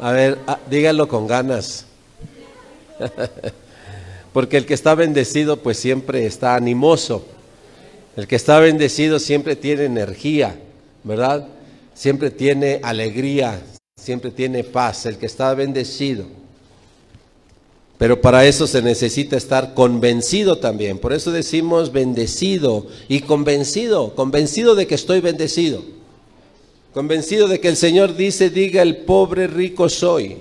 A ver, ah, díganlo con ganas. Porque el que está bendecido pues siempre está animoso. El que está bendecido siempre tiene energía, ¿verdad? Siempre tiene alegría, siempre tiene paz. El que está bendecido. Pero para eso se necesita estar convencido también. Por eso decimos bendecido y convencido, convencido de que estoy bendecido. Convencido de que el Señor dice, diga el pobre rico soy.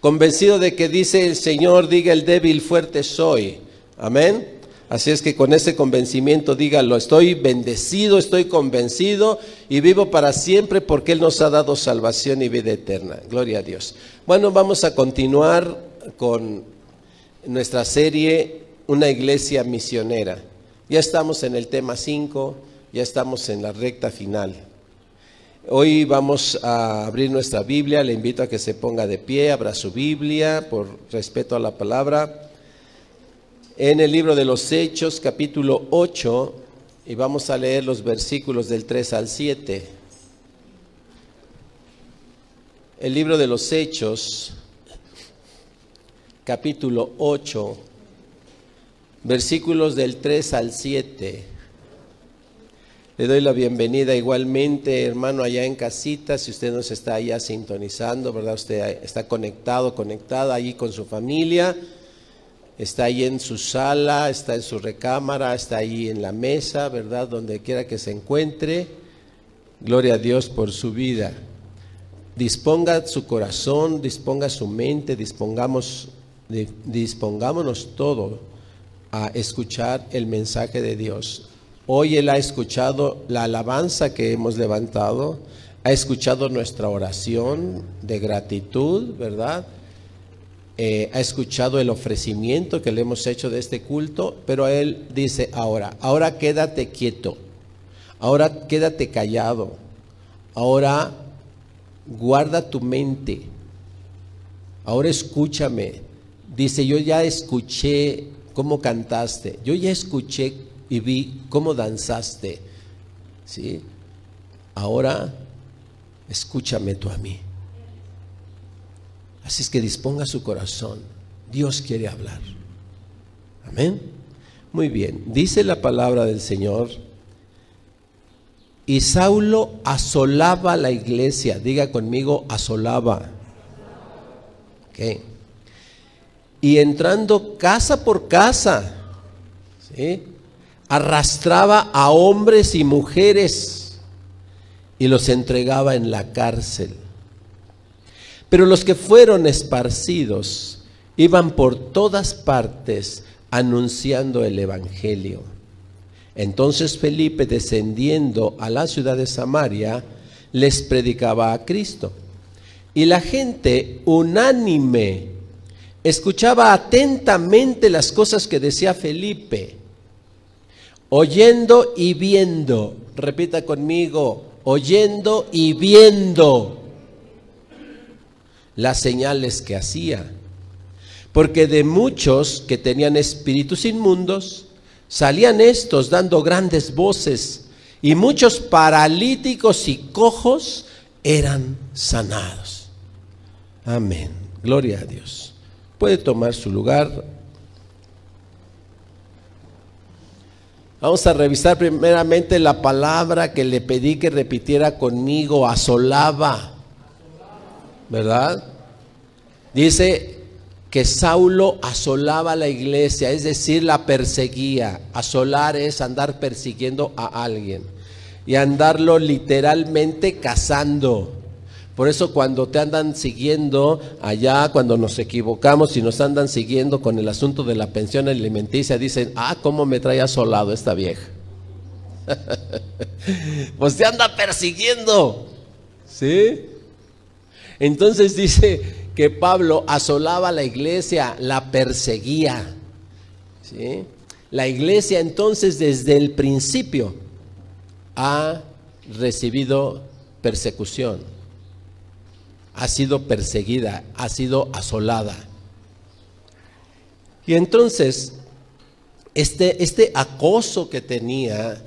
Convencido de que dice el Señor, diga el débil fuerte soy. Amén. Así es que con ese convencimiento dígalo, estoy bendecido, estoy convencido y vivo para siempre porque Él nos ha dado salvación y vida eterna. Gloria a Dios. Bueno, vamos a continuar con nuestra serie Una iglesia misionera. Ya estamos en el tema 5, ya estamos en la recta final. Hoy vamos a abrir nuestra Biblia, le invito a que se ponga de pie, abra su Biblia por respeto a la palabra. En el libro de los Hechos, capítulo 8, y vamos a leer los versículos del 3 al 7. El libro de los Hechos, capítulo 8, versículos del 3 al 7. Le doy la bienvenida igualmente, hermano, allá en casita, si usted nos está allá sintonizando, ¿verdad? Usted está conectado, conectada allí con su familia, está ahí en su sala, está en su recámara, está ahí en la mesa, ¿verdad? Donde quiera que se encuentre. Gloria a Dios por su vida. Disponga su corazón, disponga su mente, dispongamos dispongámonos todo a escuchar el mensaje de Dios. Hoy Él ha escuchado la alabanza que hemos levantado, ha escuchado nuestra oración de gratitud, ¿verdad? Eh, ha escuchado el ofrecimiento que le hemos hecho de este culto, pero Él dice ahora, ahora quédate quieto, ahora quédate callado, ahora guarda tu mente, ahora escúchame, Dice, yo ya escuché cómo cantaste, yo ya escuché y vi cómo danzaste. ¿Sí? Ahora escúchame tú a mí. Así es que disponga su corazón. Dios quiere hablar. Amén. Muy bien. Dice la palabra del Señor. Y Saulo asolaba la iglesia. Diga conmigo, asolaba. Okay y entrando casa por casa, arrastraba a hombres y mujeres y los entregaba en la cárcel. Pero los que fueron esparcidos iban por todas partes anunciando el Evangelio. Entonces Felipe, descendiendo a la ciudad de Samaria, les predicaba a Cristo. Y la gente unánime escuchaba atentamente las cosas que decía Felipe, oyendo y viendo, repita conmigo, oyendo y viendo las señales que hacía. Porque de muchos que tenían espíritus inmundos, salían estos dando grandes voces, y muchos paralíticos y cojos eran sanados. Amén. Gloria a Dios puede tomar su lugar. Vamos a revisar primeramente la palabra que le pedí que repitiera conmigo, asolaba. ¿Verdad? Dice que Saulo asolaba la iglesia, es decir, la perseguía. Asolar es andar persiguiendo a alguien y andarlo literalmente cazando. Por eso cuando te andan siguiendo allá, cuando nos equivocamos y nos andan siguiendo con el asunto de la pensión alimenticia, dicen, ah, ¿cómo me trae asolado esta vieja? pues te anda persiguiendo. ¿Sí? Entonces dice que Pablo asolaba la iglesia, la perseguía. ¿Sí? La iglesia entonces desde el principio ha recibido persecución ha sido perseguida, ha sido asolada. Y entonces, este, este acoso que tenía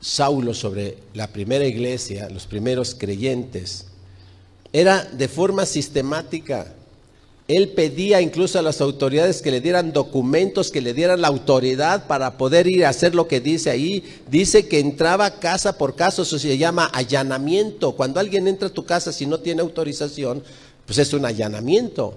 Saulo sobre la primera iglesia, los primeros creyentes, Era de forma sistemática. Él pedía incluso a las autoridades que le dieran documentos, que le dieran la autoridad para poder ir a hacer lo que dice ahí. Dice que entraba casa por casa, eso se llama allanamiento. Cuando alguien entra a tu casa si no tiene autorización, pues es un allanamiento.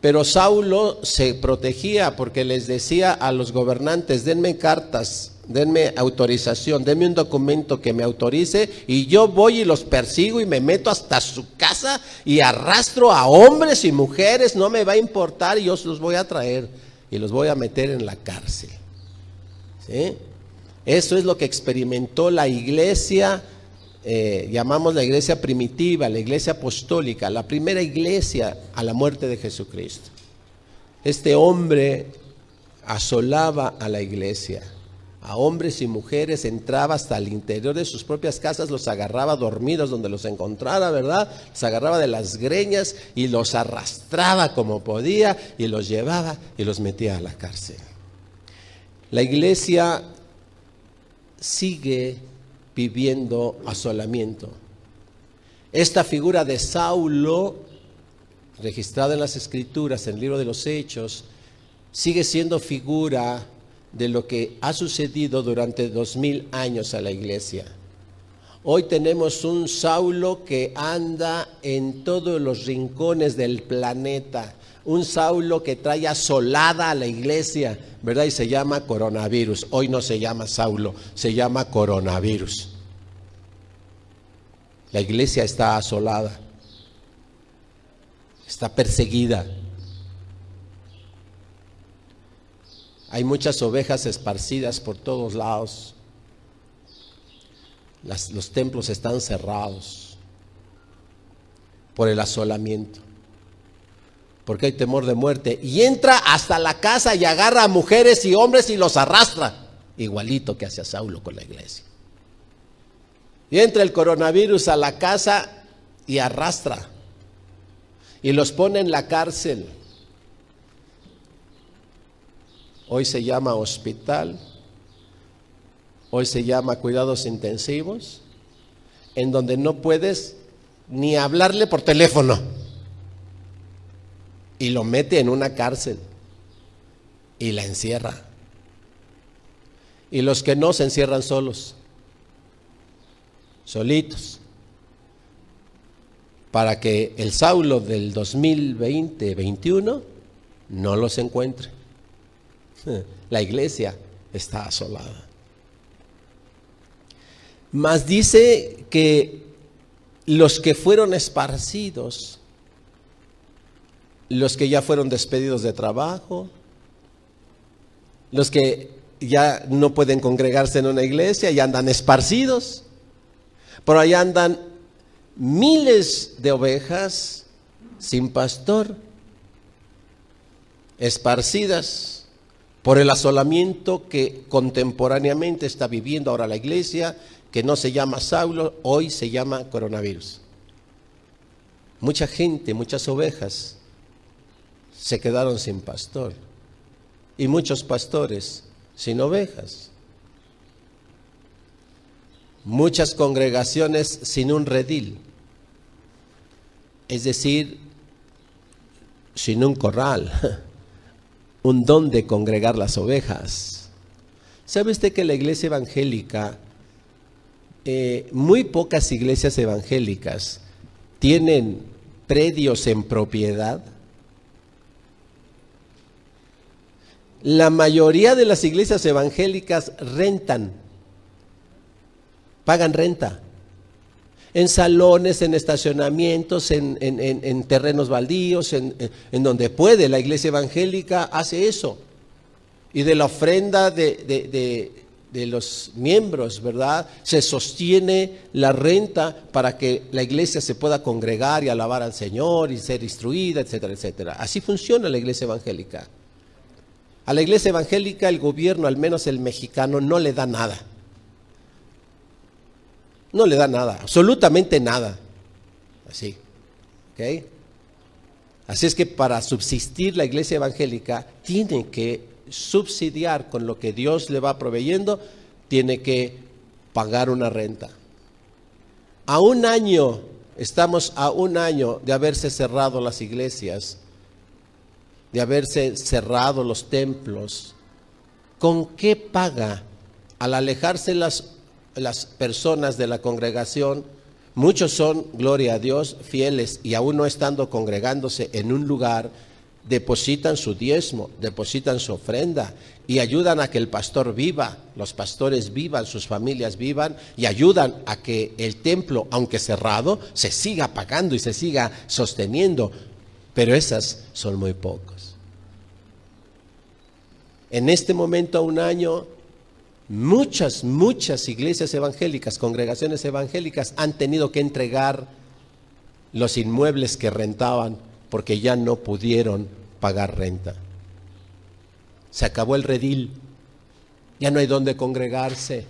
Pero Saulo se protegía porque les decía a los gobernantes, denme cartas, denme autorización, denme un documento que me autorice y yo voy y los persigo y me meto hasta su casa y arrastro a hombres y mujeres, no me va a importar y yo los voy a traer y los voy a meter en la cárcel. Eso es lo que experimentó la iglesia, eh, llamamos la iglesia primitiva, la iglesia apostólica, la primera iglesia a la muerte de Jesucristo. Este hombre asolaba a la iglesia a hombres y mujeres, entraba hasta el interior de sus propias casas, los agarraba dormidos donde los encontrara, ¿verdad? Los agarraba de las greñas y los arrastraba como podía y los llevaba y los metía a la cárcel. La iglesia sigue viviendo asolamiento. Esta figura de Saulo, registrada en las escrituras, en el libro de los Hechos, sigue siendo figura de lo que ha sucedido durante dos mil años a la iglesia. Hoy tenemos un Saulo que anda en todos los rincones del planeta, un Saulo que trae asolada a la iglesia, ¿verdad? Y se llama coronavirus. Hoy no se llama Saulo, se llama coronavirus. La iglesia está asolada, está perseguida. Hay muchas ovejas esparcidas por todos lados. los templos están cerrados por el asolamiento. Porque hay temor de muerte. Y entra hasta la casa y agarra a mujeres y hombres y los arrastra. Igualito que hacía Saulo con la iglesia. Y entra el coronavirus a la casa y arrastra. Y los pone en la cárcel. Hoy se llama hospital, hoy se llama cuidados intensivos, en donde no puedes ni hablarle por teléfono. Y lo mete en una cárcel y la encierra. Y los que no se encierran solos, solitos, para que el Saulo del 2020-21 no los encuentre. La iglesia está asolada. Mas dice que los que fueron esparcidos, los que ya fueron despedidos de trabajo, los que ya no pueden congregarse en una iglesia y andan esparcidos, por allá andan miles de ovejas sin pastor, esparcidas por el asolamiento que contemporáneamente está viviendo ahora la iglesia, que no se llama Saulo, hoy se llama coronavirus. Mucha gente, muchas ovejas se quedaron sin pastor y muchos pastores sin ovejas. Muchas congregaciones sin un redil, es decir, sin un corral un don de congregar las ovejas. ¿Sabe usted que la iglesia evangélica, eh, muy pocas iglesias evangélicas tienen predios en propiedad? La mayoría de las iglesias evangélicas rentan, pagan renta en salones, en estacionamientos, en, terrenos baldíos, en, donde puede. La iglesia evangélica hace eso. Y de la ofrenda de, de los miembros, ¿verdad? Se sostiene la renta para que la iglesia se pueda congregar y alabar al Señor y ser instruida, etcétera, etcétera. Así funciona la iglesia evangélica. A la iglesia evangélica el gobierno, al menos el mexicano, no le da nada. No le da nada, absolutamente nada. Así. ¿Ok? Así es que para subsistir la iglesia evangélica tiene que subsidiar con lo que Dios le va proveyendo, tiene que pagar una renta. A un año estamos a un año de haberse cerrado las iglesias, de haberse cerrado los templos. ¿Con qué paga al alejarse las, las personas de la congregación? Muchos son, gloria a Dios, fieles y aún no estando congregándose en un lugar, depositan su diezmo, depositan su ofrenda y ayudan a que el pastor viva, los pastores vivan, sus familias vivan y ayudan a que el templo, aunque cerrado, se siga pagando y se siga sosteniendo. Pero esas son muy pocos. En este momento, a un año, muchas, muchas iglesias evangélicas, congregaciones evangélicas han tenido que entregar los inmuebles que rentaban porque ya no pudieron pagar renta. Se acabó el redil, ya no hay donde congregarse.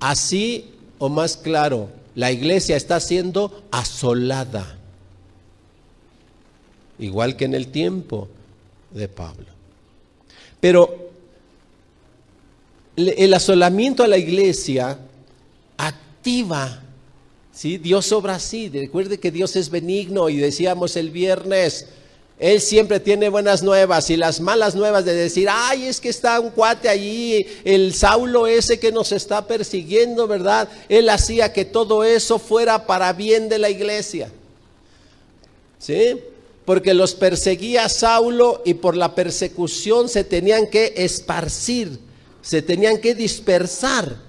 Así o más claro, la iglesia está siendo asolada, igual que en el tiempo de Pablo. Pero el asolamiento a la iglesia activa ¿sí? Dios obra así. Recuerde que Dios es benigno y decíamos el viernes, Él siempre tiene buenas nuevas y las malas nuevas de decir, ay, es que está un cuate allí, el Saulo ese que nos está persiguiendo, ¿verdad? Él hacía que todo eso fuera para bien de la iglesia. ¿Sí? Porque los perseguía Saulo y por la persecución se tenían que esparcir, se tenían que dispersar.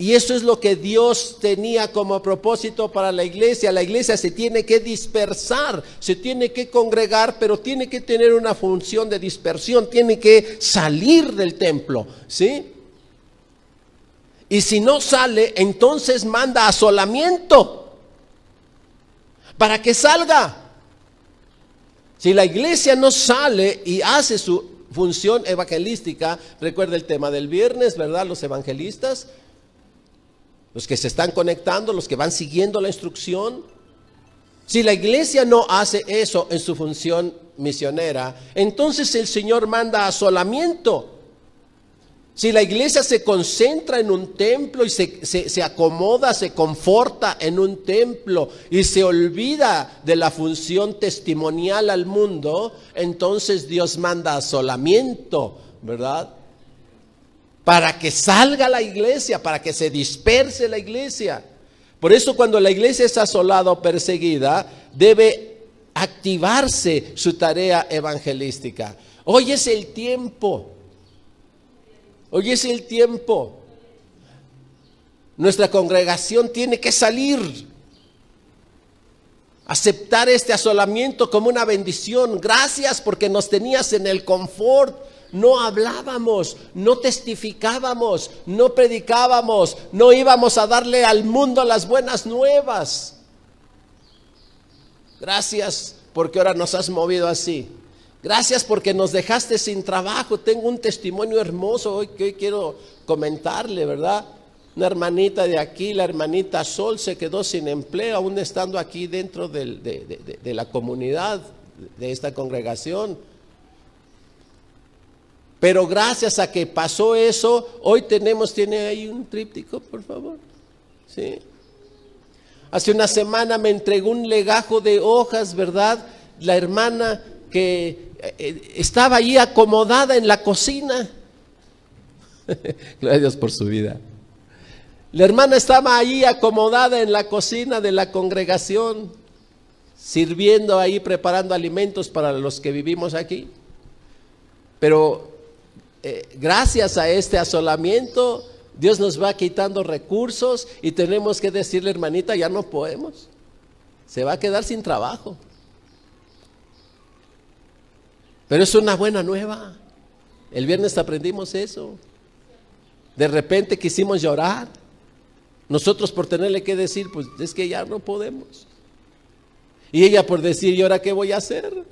Y eso es lo que Dios tenía como propósito para la iglesia. La iglesia se tiene que dispersar, se tiene que congregar, pero tiene que tener una función de dispersión, tiene que salir del templo, ¿sí? Y si no sale, entonces manda asolamiento para que salga. Si la iglesia no sale y hace su función evangelística, recuerda el tema del viernes, ¿verdad? Los evangelistas los que se están conectando, los que van siguiendo la instrucción. Si la iglesia no hace eso en su función misionera, entonces el Señor manda asolamiento. Si la iglesia se concentra en un templo y se, se, acomoda, se conforta en un templo y se olvida de la función testimonial al mundo, entonces Dios manda asolamiento, ¿verdad? para que salga la iglesia, para que se disperse la iglesia. Por eso cuando la iglesia es asolada o perseguida, debe activarse su tarea evangelística. Hoy es el tiempo. Hoy es el tiempo. Nuestra congregación tiene que salir. Aceptar este asolamiento como una bendición. Gracias porque nos tenías en el confort no hablábamos, no testificábamos, no predicábamos, no íbamos a darle al mundo las buenas nuevas. Gracias porque ahora nos has movido así. Gracias porque nos dejaste sin trabajo. Tengo un testimonio hermoso hoy que hoy quiero comentarle, ¿verdad? Una hermanita de aquí, la hermanita Sol, se quedó sin empleo, aún estando aquí dentro de, de la comunidad, de esta congregación. Pero gracias a que pasó eso, hoy tenemos, tiene ahí un tríptico, por favor. Sí. Hace una semana me entregó un legajo de hojas, ¿verdad? La hermana que eh, estaba ahí acomodada en la cocina. Gracias por su vida. La hermana estaba ahí acomodada en la cocina de la congregación, sirviendo ahí, preparando alimentos para los que vivimos aquí. Pero eh, gracias a este asolamiento, Dios nos va quitando recursos y tenemos que decirle, hermanita, ya no podemos. Se va a quedar sin trabajo. Pero es una buena nueva. El viernes aprendimos eso. De repente quisimos llorar. Nosotros por tenerle que decir, pues es que ya no podemos. Y ella por decir, ¿y ahora qué voy a hacer?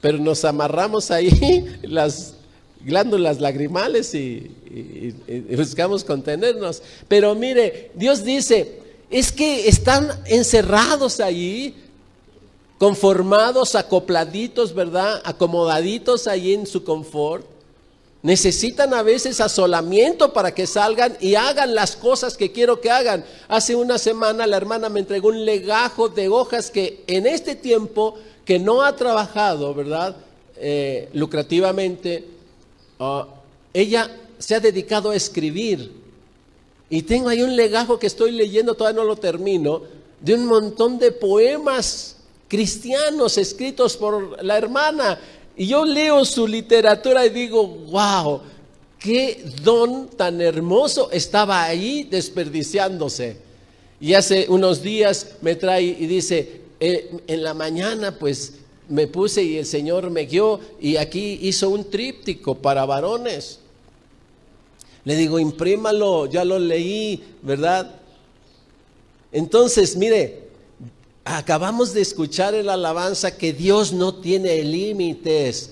Pero nos amarramos ahí las glándulas lagrimales y, buscamos contenernos. Pero mire, Dios dice, es que están encerrados allí, conformados, acopladitos, ¿verdad? Acomodaditos allí en su confort. Necesitan a veces asolamiento para que salgan y hagan las cosas que quiero que hagan. Hace una semana la hermana me entregó un legajo de hojas que en este tiempo que no ha trabajado, ¿verdad? Eh, lucrativamente, ah, ella se ha dedicado a escribir. Y tengo ahí un legajo que estoy leyendo, todavía no lo termino, de un montón de poemas cristianos escritos por la hermana. Y yo leo su literatura y digo, wow, qué don tan hermoso estaba ahí desperdiciándose. Y hace unos días me trae y dice, eh, en la mañana pues me puse y el Señor me guió y aquí hizo un tríptico para varones. Le digo, imprímalo, ya lo leí, ¿verdad? Entonces, mire, acabamos de escuchar en la alabanza que Dios no tiene límites.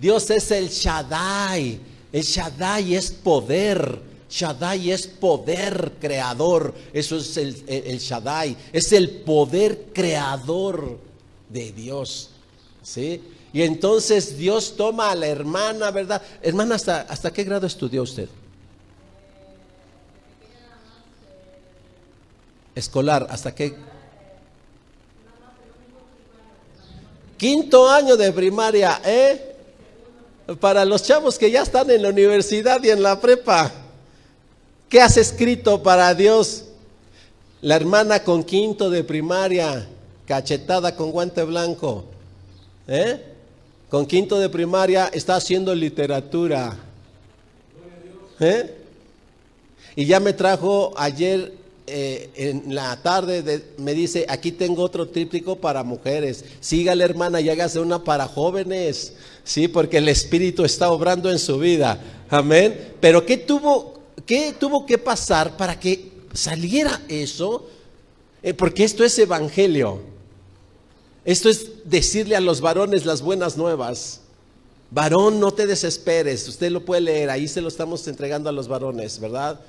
Dios es el Shaddai. El Shaddai es poder. Shaddai es poder creador. Eso es el, el, Shaddai. Es el poder creador de Dios. ¿Sí? Y entonces Dios toma a la hermana, ¿verdad? Hermana, ¿hasta, hasta qué grado estudió usted? Escolar, ¿hasta qué? Quinto año de primaria, ¿eh? Para los chavos que ya están en la universidad y en la prepa, ¿qué has escrito para Dios? La hermana con quinto de primaria, cachetada con guante blanco, ¿eh? Con quinto de primaria está haciendo literatura. ¿Eh? Y ya me trajo ayer eh, en la tarde me dice, aquí tengo otro tríptico para mujeres. Sígale hermana y hágase una para jóvenes. Sí, porque el Espíritu está obrando en su vida. Amén. Pero ¿qué tuvo, qué tuvo que pasar para que saliera eso? Eh, porque esto es evangelio. Esto es decirle a los varones las buenas nuevas. Varón, no te desesperes. Usted lo puede leer. Ahí se lo estamos entregando a los varones, ¿verdad?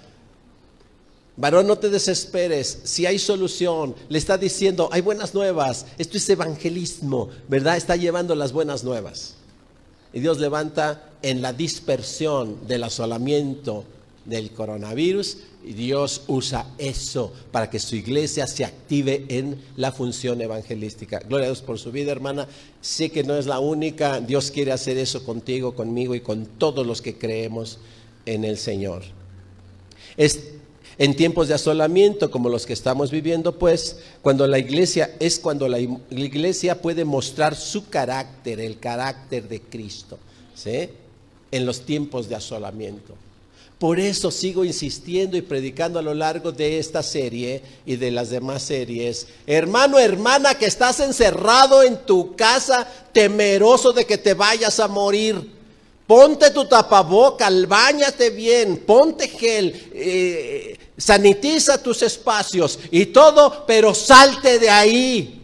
Varón, no te desesperes, si hay solución, le está diciendo, hay buenas nuevas, esto es evangelismo, ¿verdad? Está llevando las buenas nuevas. Y Dios levanta en la dispersión del asolamiento del coronavirus y Dios usa eso para que su iglesia se active en la función evangelística. Gloria a Dios por su vida, hermana. Sé que no es la única, Dios quiere hacer eso contigo, conmigo y con todos los que creemos en el Señor. Es en tiempos de asolamiento como los que estamos viviendo, pues, cuando la iglesia es cuando la, iglesia puede mostrar su carácter, el carácter de Cristo, ¿sí? En los tiempos de asolamiento. Por eso sigo insistiendo y predicando a lo largo de esta serie y de las demás series. Hermano, hermana, que estás encerrado en tu casa, temeroso de que te vayas a morir. Ponte tu tapaboca, bañate bien, ponte gel, eh, sanitiza tus espacios y todo, pero salte de ahí.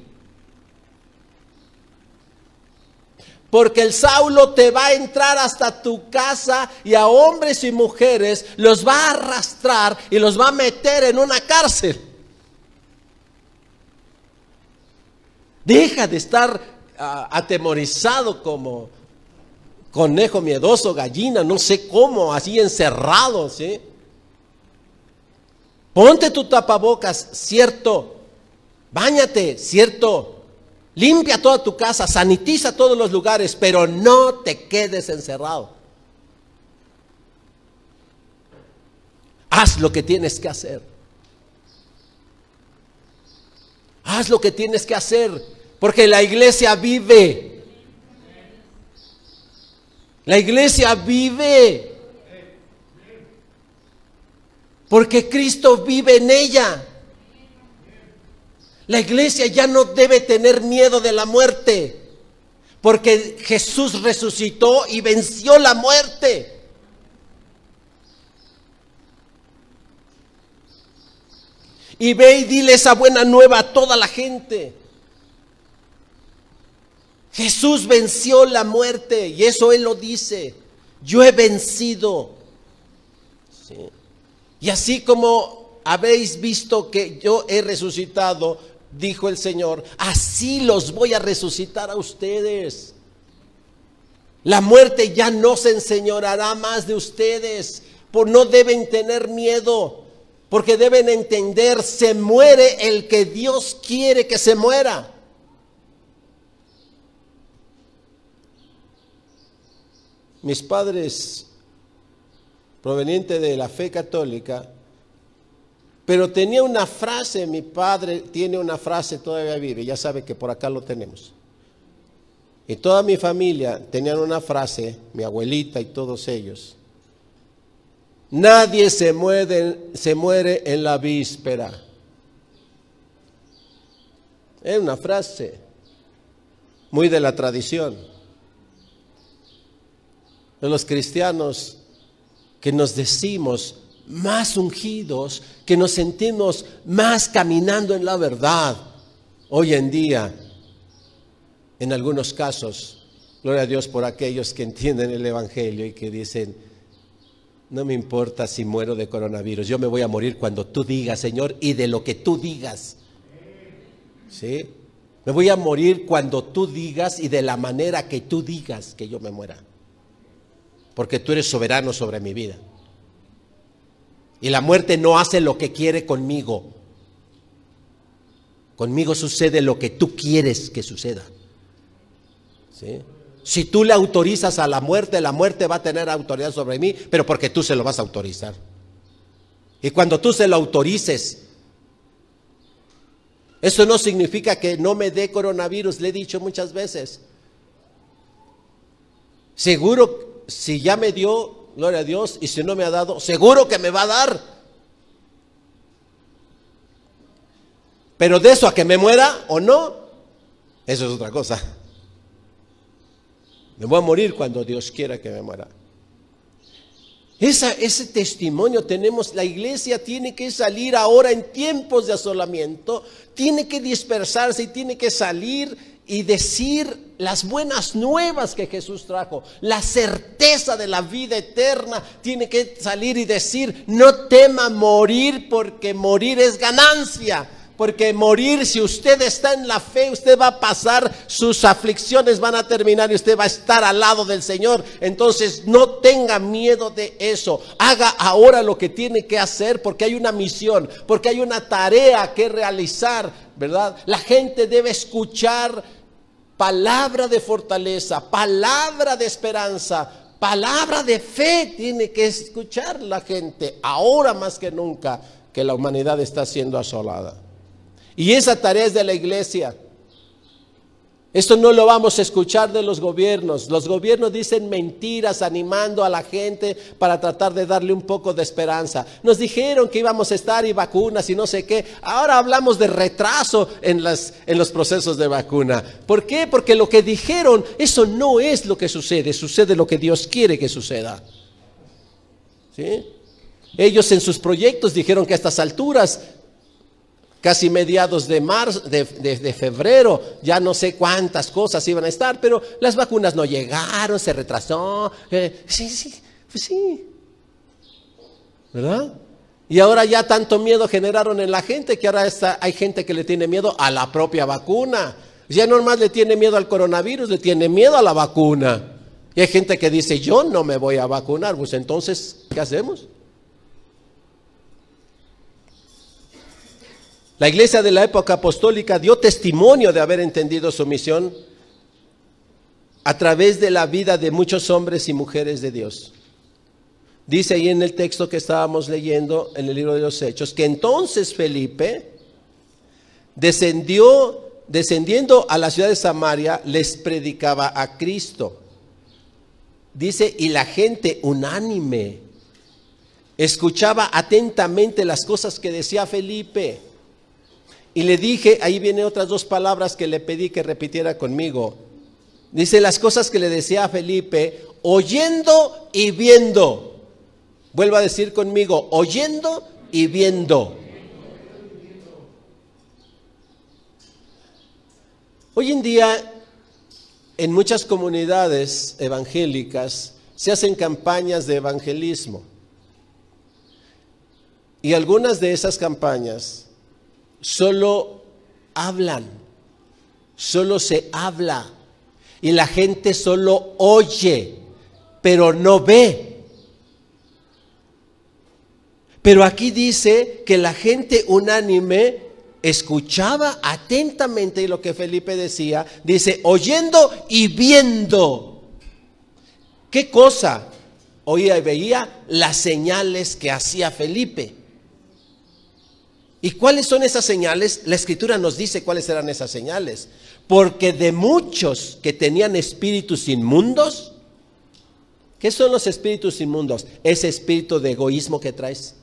Porque el Saulo te va a entrar hasta tu casa y a hombres y mujeres los va a arrastrar y los va a meter en una cárcel. Deja de estar ah, atemorizado como conejo miedoso, gallina, no sé cómo, así encerrado, ¿sí? Ponte tu tapabocas, cierto. Báñate, cierto. Limpia toda tu casa, sanitiza todos los lugares, pero no te quedes encerrado. Haz lo que tienes que hacer. Haz lo que tienes que hacer, porque la iglesia vive. La iglesia vive. Porque Cristo vive en ella. La iglesia ya no debe tener miedo de la muerte. Porque Jesús resucitó y venció la muerte. Y ve y dile esa buena nueva a toda la gente. Jesús venció la muerte y eso Él lo dice. Yo he vencido. Y así como habéis visto que yo he resucitado, dijo el Señor, así los voy a resucitar a ustedes. La muerte ya no se enseñorará más de ustedes. Por no deben tener miedo, porque deben entender, se muere el que Dios quiere que se muera. Mis padres, provenientes de la fe católica, pero tenía una frase, mi padre tiene una frase, todavía vive, ya sabe que por acá lo tenemos. Y toda mi familia tenían una frase, mi abuelita y todos ellos. Nadie se muere, se muere en la víspera. Es una frase muy de la tradición. De los cristianos que nos decimos más ungidos, que nos sentimos más caminando en la verdad. Hoy en día en algunos casos, gloria a Dios por aquellos que entienden el Evangelio y que dicen, no me importa si muero de coronavirus, yo me voy a morir cuando tú digas, Señor, y de lo que tú digas. ¿Sí? Me voy a morir cuando tú digas y de la manera que tú digas que yo me muera. Porque tú eres soberano sobre mi vida. Y la muerte no hace lo que quiere conmigo. Conmigo sucede lo que tú quieres que suceda. Si tú le autorizas a la muerte, la muerte va a tener autoridad sobre mí, pero porque tú se lo vas a autorizar. Y cuando tú se lo autorices, eso no significa que no me dé coronavirus, le he dicho muchas veces. Seguro, si ya me dio, gloria a Dios, y si no me ha dado, seguro que me va a dar. Pero de eso a que me muera o no, eso es otra cosa. Me voy a morir cuando Dios quiera que me muera. ese testimonio tenemos, la iglesia tiene que salir ahora en tiempos de asolamiento, tiene que dispersarse y tiene que salir y decir las buenas nuevas que Jesús trajo, la certeza de la vida eterna, tiene que salir y decir, no tema morir porque morir es ganancia. Porque morir, si usted está en la fe, usted va a pasar, sus aflicciones van a terminar y usted va a estar al lado del Señor. Entonces no tenga miedo de eso. Haga ahora lo que tiene que hacer porque hay una misión, porque hay una tarea que realizar, ¿verdad? La gente debe escuchar palabra de fortaleza, palabra de esperanza, palabra de fe. Tiene que escuchar la gente ahora más que nunca que la humanidad está siendo asolada. Y esa tarea es de la iglesia. Esto no lo vamos a escuchar de los gobiernos. Los gobiernos dicen mentiras animando a la gente para tratar de darle un poco de esperanza. Nos dijeron que íbamos a estar y vacunas y no sé qué. Ahora hablamos de retraso en, en los procesos de vacuna. ¿Por qué? Porque lo que dijeron, eso no es lo que sucede. Sucede lo que Dios quiere que suceda. ¿Sí? Ellos en sus proyectos dijeron que a estas alturas casi mediados de marzo, de, febrero, ya no sé cuántas cosas iban a estar, pero las vacunas no llegaron, se retrasó. Eh, sí, sí, pues sí. ¿Verdad? Y ahora ya tanto miedo generaron en la gente que ahora está, hay gente que le tiene miedo a la propia vacuna. Ya no más le tiene miedo al coronavirus, le tiene miedo a la vacuna. Y hay gente que dice, yo no me voy a vacunar. Pues entonces, ¿qué hacemos? La iglesia de la época apostólica dio testimonio de haber entendido su misión a través de la vida de muchos hombres y mujeres de Dios. Dice ahí en el texto que estábamos leyendo en el libro de los Hechos que entonces Felipe descendió, descendiendo a la ciudad de Samaria, les predicaba a Cristo. Dice, y la gente unánime escuchaba atentamente las cosas que decía Felipe. Y le dije, ahí vienen otras dos palabras que le pedí que repitiera conmigo. Dice las cosas que le decía a Felipe, oyendo y viendo. Vuelvo a decir conmigo, oyendo y viendo. Hoy en día, en muchas comunidades evangélicas, se hacen campañas de evangelismo. Y algunas de esas campañas solo hablan, solo se habla. Y la gente solo oye, pero no ve. Pero aquí dice que la gente unánime escuchaba atentamente lo que Felipe decía, dice, oyendo y viendo. ¿Qué cosa? Oía y veía las señales que hacía Felipe. ¿Y cuáles son esas señales? La escritura nos dice cuáles eran esas señales. Porque de muchos que tenían espíritus inmundos, ¿qué son los espíritus inmundos? Ese espíritu de egoísmo que traes.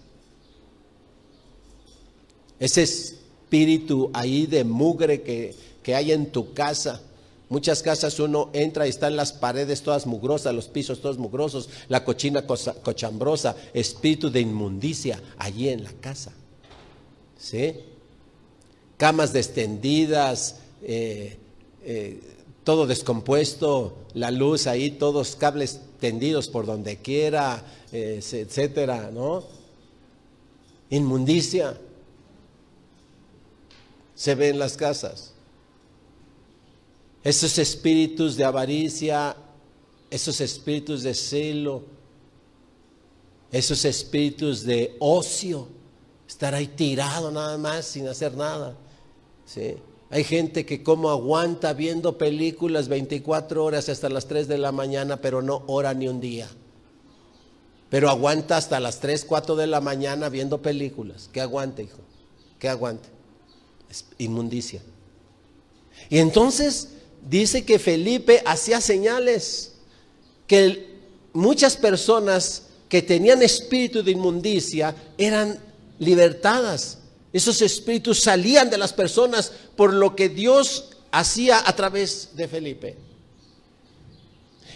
Ese espíritu ahí de mugre que, que hay en tu casa. Muchas casas uno entra y están las paredes todas mugrosas, los pisos todos mugrosos, la cochina cochambrosa, espíritu de inmundicia allí en la casa. ¿Sí? Camas descendidas, eh, eh, todo descompuesto, la luz ahí, todos cables tendidos por donde quiera, eh, etcétera, ¿no? Inmundicia se ve en las casas. Esos espíritus de avaricia, esos espíritus de celo, esos espíritus de ocio, estar ahí tirado nada más sin hacer nada. ¿sí? Hay gente que como aguanta viendo películas 24 horas hasta las 3 de la mañana, pero no ora ni un día. Pero aguanta hasta las 3, 4 de la mañana viendo películas. Que aguante, hijo. Que aguante. Es inmundicia. Y entonces dice que Felipe hacía señales, que muchas personas que tenían espíritu de inmundicia eran libertadas. Esos espíritus salían de las personas por lo que Dios hacía a través de Felipe.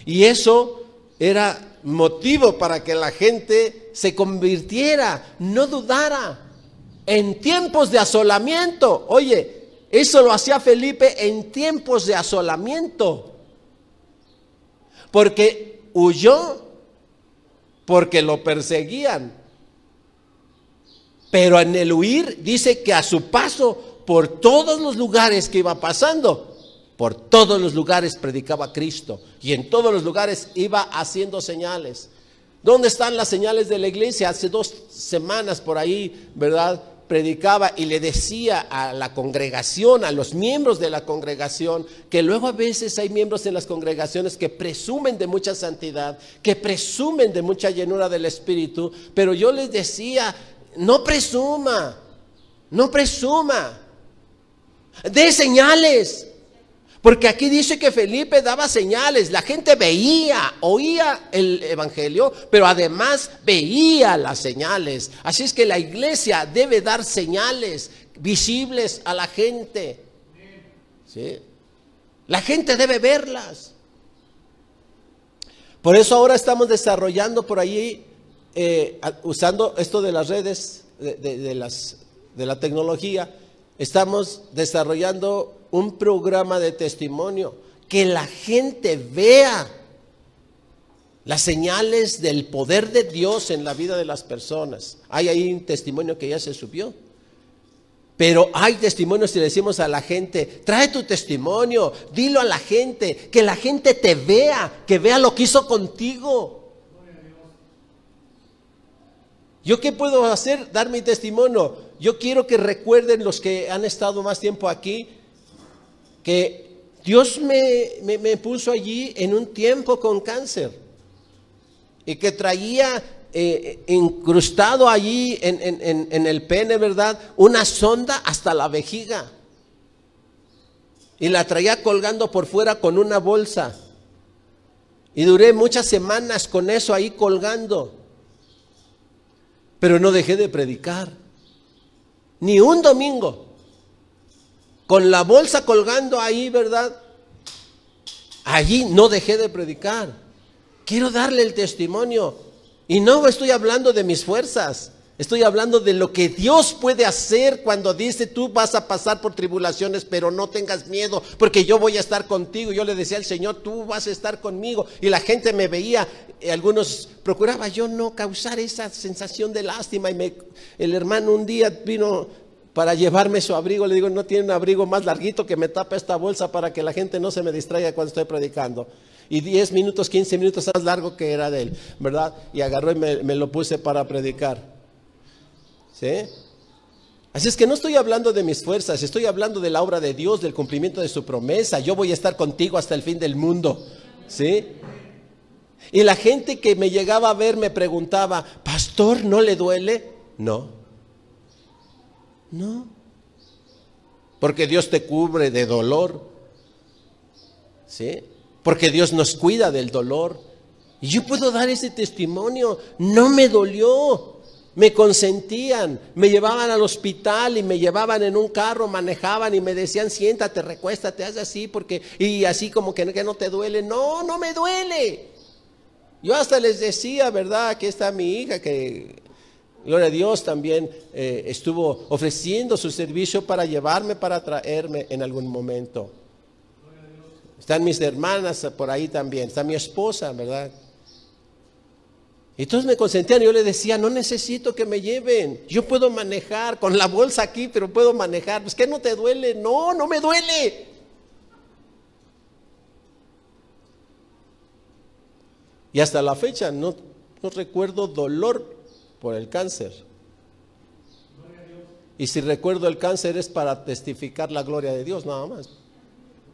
Y eso era motivo para que la gente se convirtiera, no dudara. En tiempos de asolamiento, oye, eso lo hacía Felipe en tiempos de asolamiento. Porque huyó, porque lo perseguían. Pero en el huir dice que a su paso por todos los lugares que iba pasando, por todos los lugares predicaba Cristo y en todos los lugares iba haciendo señales. ¿Dónde están las señales de la iglesia? Hace dos semanas por ahí, ¿verdad? predicaba y le decía a la congregación, a los miembros de la congregación, que luego a veces hay miembros en las congregaciones que presumen de mucha santidad, que presumen de mucha llenura del Espíritu, pero yo les decía, no presuma, no presuma. De señales. Porque aquí dice que Felipe daba señales, la gente veía, oía el Evangelio, pero además veía las señales. Así es que la iglesia debe dar señales visibles a la gente. ¿Sí? La gente debe verlas. Por eso ahora estamos desarrollando por ahí eh, usando esto de las redes, de, de la tecnología, estamos desarrollando un programa de testimonio, que la gente vea las señales del poder de Dios en la vida de las personas. Hay ahí un testimonio que ya se subió. Pero hay testimonios si le decimos a la gente, trae tu testimonio, dilo a la gente, que la gente te vea, que vea lo que hizo contigo. ¿Yo qué puedo hacer? Dar mi testimonio. Yo quiero que recuerden los que han estado más tiempo aquí, que Dios me, puso allí en un tiempo con cáncer y que traía eh, incrustado allí en, en el pene, ¿verdad? Una sonda hasta la vejiga. Y la traía colgando por fuera con una bolsa. Y duré muchas semanas con eso ahí colgando. Pero no dejé de predicar. Ni un domingo. Con la bolsa colgando ahí, ¿verdad? Allí no dejé de predicar. Quiero darle el testimonio. Y no estoy hablando de mis fuerzas. Estoy hablando de lo que Dios puede hacer cuando dice tú vas a pasar por tribulaciones, pero no tengas miedo, porque yo voy a estar contigo. Yo le decía al Señor, tú vas a estar conmigo. Y la gente me veía, algunos procuraba yo no causar esa sensación de lástima. Y me, el hermano un día vino para llevarme su abrigo. Le digo, no tiene un abrigo más larguito que me tapa esta bolsa para que la gente no se me distraiga cuando estoy predicando. Y 10 minutos, 15 minutos más largo que era de él, ¿verdad? Y agarró y me lo puse para predicar. ¿Sí? Así es que no estoy hablando de mis fuerzas, estoy hablando de la obra de Dios, del cumplimiento de su promesa. Yo voy a estar contigo hasta el fin del mundo. ¿Sí? Y la gente que me llegaba a ver me preguntaba, pastor, ¿no le duele? No. No. Porque Dios te cubre de dolor. ¿Sí? Porque Dios nos cuida del dolor. Y yo puedo dar ese testimonio. No me dolió. Me consentían, me llevaban al hospital y me llevaban en un carro, manejaban y me decían, siéntate, recuéstate, haz así, porque, y así como que, no te duele. No, no me duele. Yo hasta les decía, ¿verdad? Aquí está mi hija que, gloria a Dios, también eh, estuvo ofreciendo su servicio para llevarme, para traerme en algún momento. Están mis hermanas por ahí también, está mi esposa, ¿verdad? Todos me consentían y yo le decía, no necesito que me lleven, yo puedo manejar con la bolsa aquí, pero puedo manejar. Pues que no te duele, no, no me duele. Y hasta la fecha no, no recuerdo dolor por el cáncer. Y si recuerdo el cáncer es para testificar la gloria de Dios, nada más.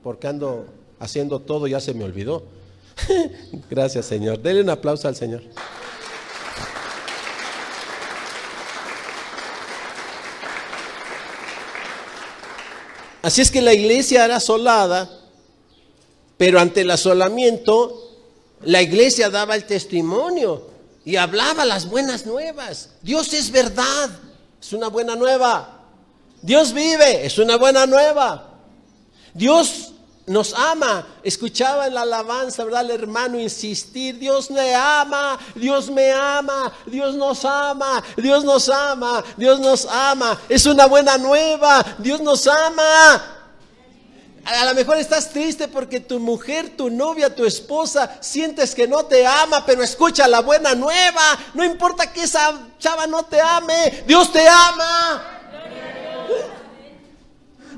Porque ando haciendo todo, ya se me olvidó. Gracias, Señor. Denle un aplauso al Señor. Así es que la iglesia era asolada, pero ante el asolamiento, la iglesia daba el testimonio y hablaba las buenas nuevas. Dios es verdad, es una buena nueva. Dios vive, es una buena nueva. Dios nos ama. Escuchaba en la alabanza, ¿verdad? El hermano insistir, Dios me ama, Dios me ama, Dios nos ama, Dios nos ama, Dios nos ama. Es una buena nueva, Dios nos ama. A lo mejor estás triste porque tu mujer, tu novia, tu esposa, sientes que no te ama, pero escucha la buena nueva. No importa que esa chava no te ame, Dios te ama.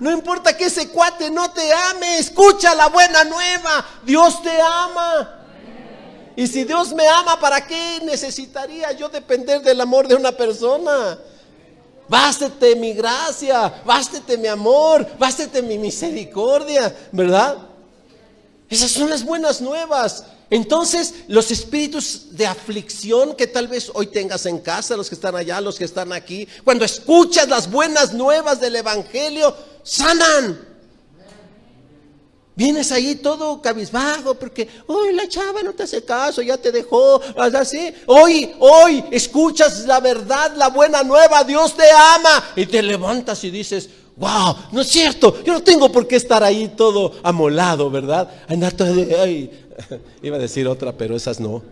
No importa que ese cuate no te ame, escucha la buena nueva. Dios te ama. Y si Dios me ama, ¿para qué necesitaría yo depender del amor de una persona? Bástete mi gracia, bástete mi amor, bástete mi misericordia, ¿verdad? Esas son las buenas nuevas. Entonces, los espíritus de aflicción que tal vez hoy tengas en casa, los que están allá, los que están aquí, cuando escuchas las buenas nuevas del Evangelio, sanan. Vienes ahí todo cabizbajo porque, hoy la chava no te hace caso, ya te dejó, así. Hoy, hoy escuchas la verdad, la buena nueva, Dios te ama. Y te levantas y dices, wow, no es cierto, yo no tengo por qué estar ahí todo amolado, ¿verdad? Ay, Iba a decir otra, pero esas no.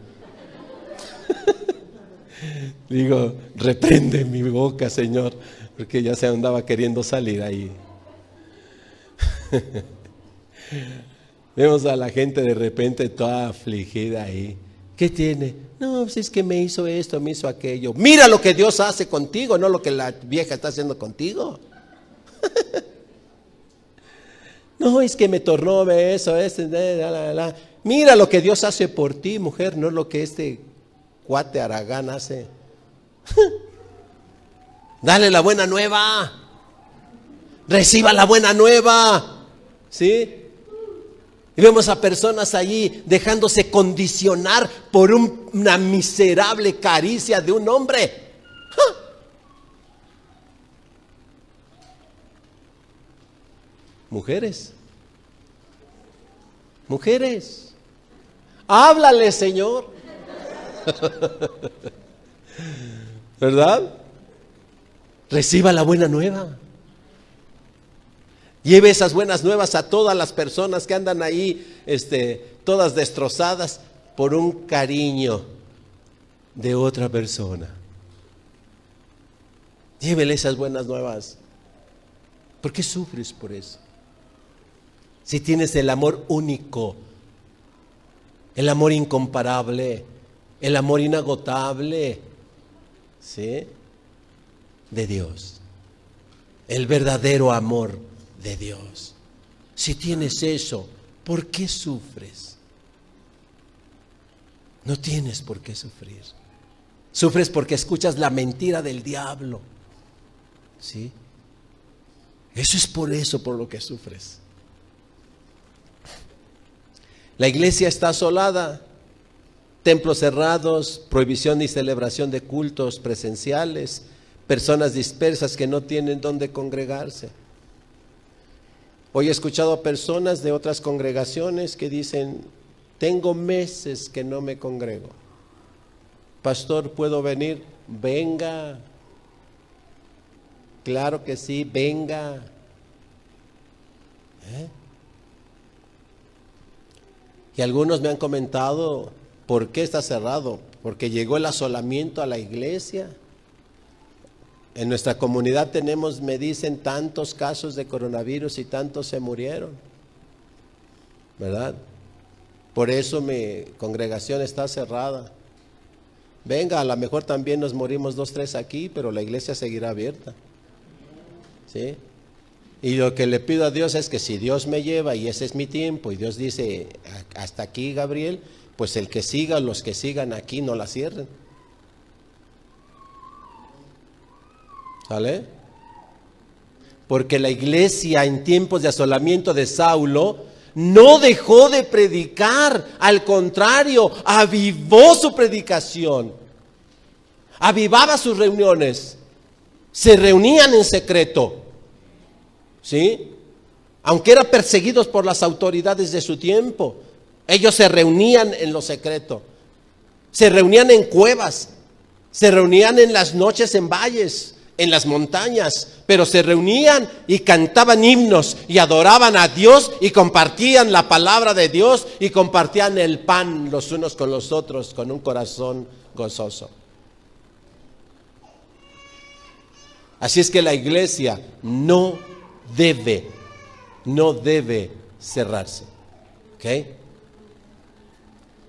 Digo, reprende mi boca, Señor, porque ya se andaba queriendo salir ahí. Vemos a la gente de repente toda afligida ahí. ¿Qué tiene? No, pues es que me hizo esto, me hizo aquello. Mira lo que Dios hace contigo, no lo que la vieja está haciendo contigo. no, es que me tornó eso, este, la. Mira lo que Dios hace por ti, mujer, no lo que este cuate Aragán hace. Dale la buena nueva. Reciba la buena nueva. ¿Sí? Y vemos a personas allí dejándose condicionar por una miserable caricia de un hombre. Mujeres. Mujeres. Háblale, Señor. ¿Verdad? Reciba la buena nueva. Lleve esas buenas nuevas a todas las personas que andan ahí, este, todas destrozadas por un cariño de otra persona. Llévele esas buenas nuevas. ¿Por qué sufres por eso? Si tienes el amor único el amor incomparable, el amor inagotable, ¿sí? De Dios. el verdadero amor de Dios. Si tienes eso, ¿por qué sufres? No tienes por qué sufrir. Sufres porque escuchas la mentira del diablo. ¿Sí? Eso es por eso por lo que sufres. La iglesia está asolada, templos cerrados, prohibición y celebración de cultos presenciales, personas dispersas que no tienen dónde congregarse. Hoy he escuchado a personas de otras congregaciones que dicen, tengo meses que no me congrego. Pastor, ¿puedo venir? Venga. Claro que sí, venga. ¿Eh? Y algunos me han comentado, ¿por qué está cerrado? Porque llegó el asolamiento a la iglesia. En nuestra comunidad tenemos, me dicen, tantos casos de coronavirus y tantos se murieron. ¿Verdad? Por eso mi congregación está cerrada. Venga, a lo mejor también nos morimos dos, tres aquí, pero la iglesia seguirá abierta. ¿Sí? Y lo que le pido a Dios es que si Dios me lleva y ese es mi tiempo y Dios dice hasta aquí Gabriel, pues el que siga, los que sigan aquí no la cierren. ¿Sale? Porque la iglesia en tiempos de asolamiento de Saulo no dejó de predicar, al contrario, avivó su predicación, avivaba sus reuniones, se reunían en secreto. ¿sí? Aunque eran perseguidos por las autoridades de su tiempo, ellos se reunían en lo secreto, se reunían en cuevas, se reunían en las noches en valles, en las montañas, pero se reunían y cantaban himnos y adoraban a Dios y compartían la palabra de Dios y compartían el pan los unos con los otros con un corazón gozoso. Así es que la iglesia no debe, no debe cerrarse. ¿Ok?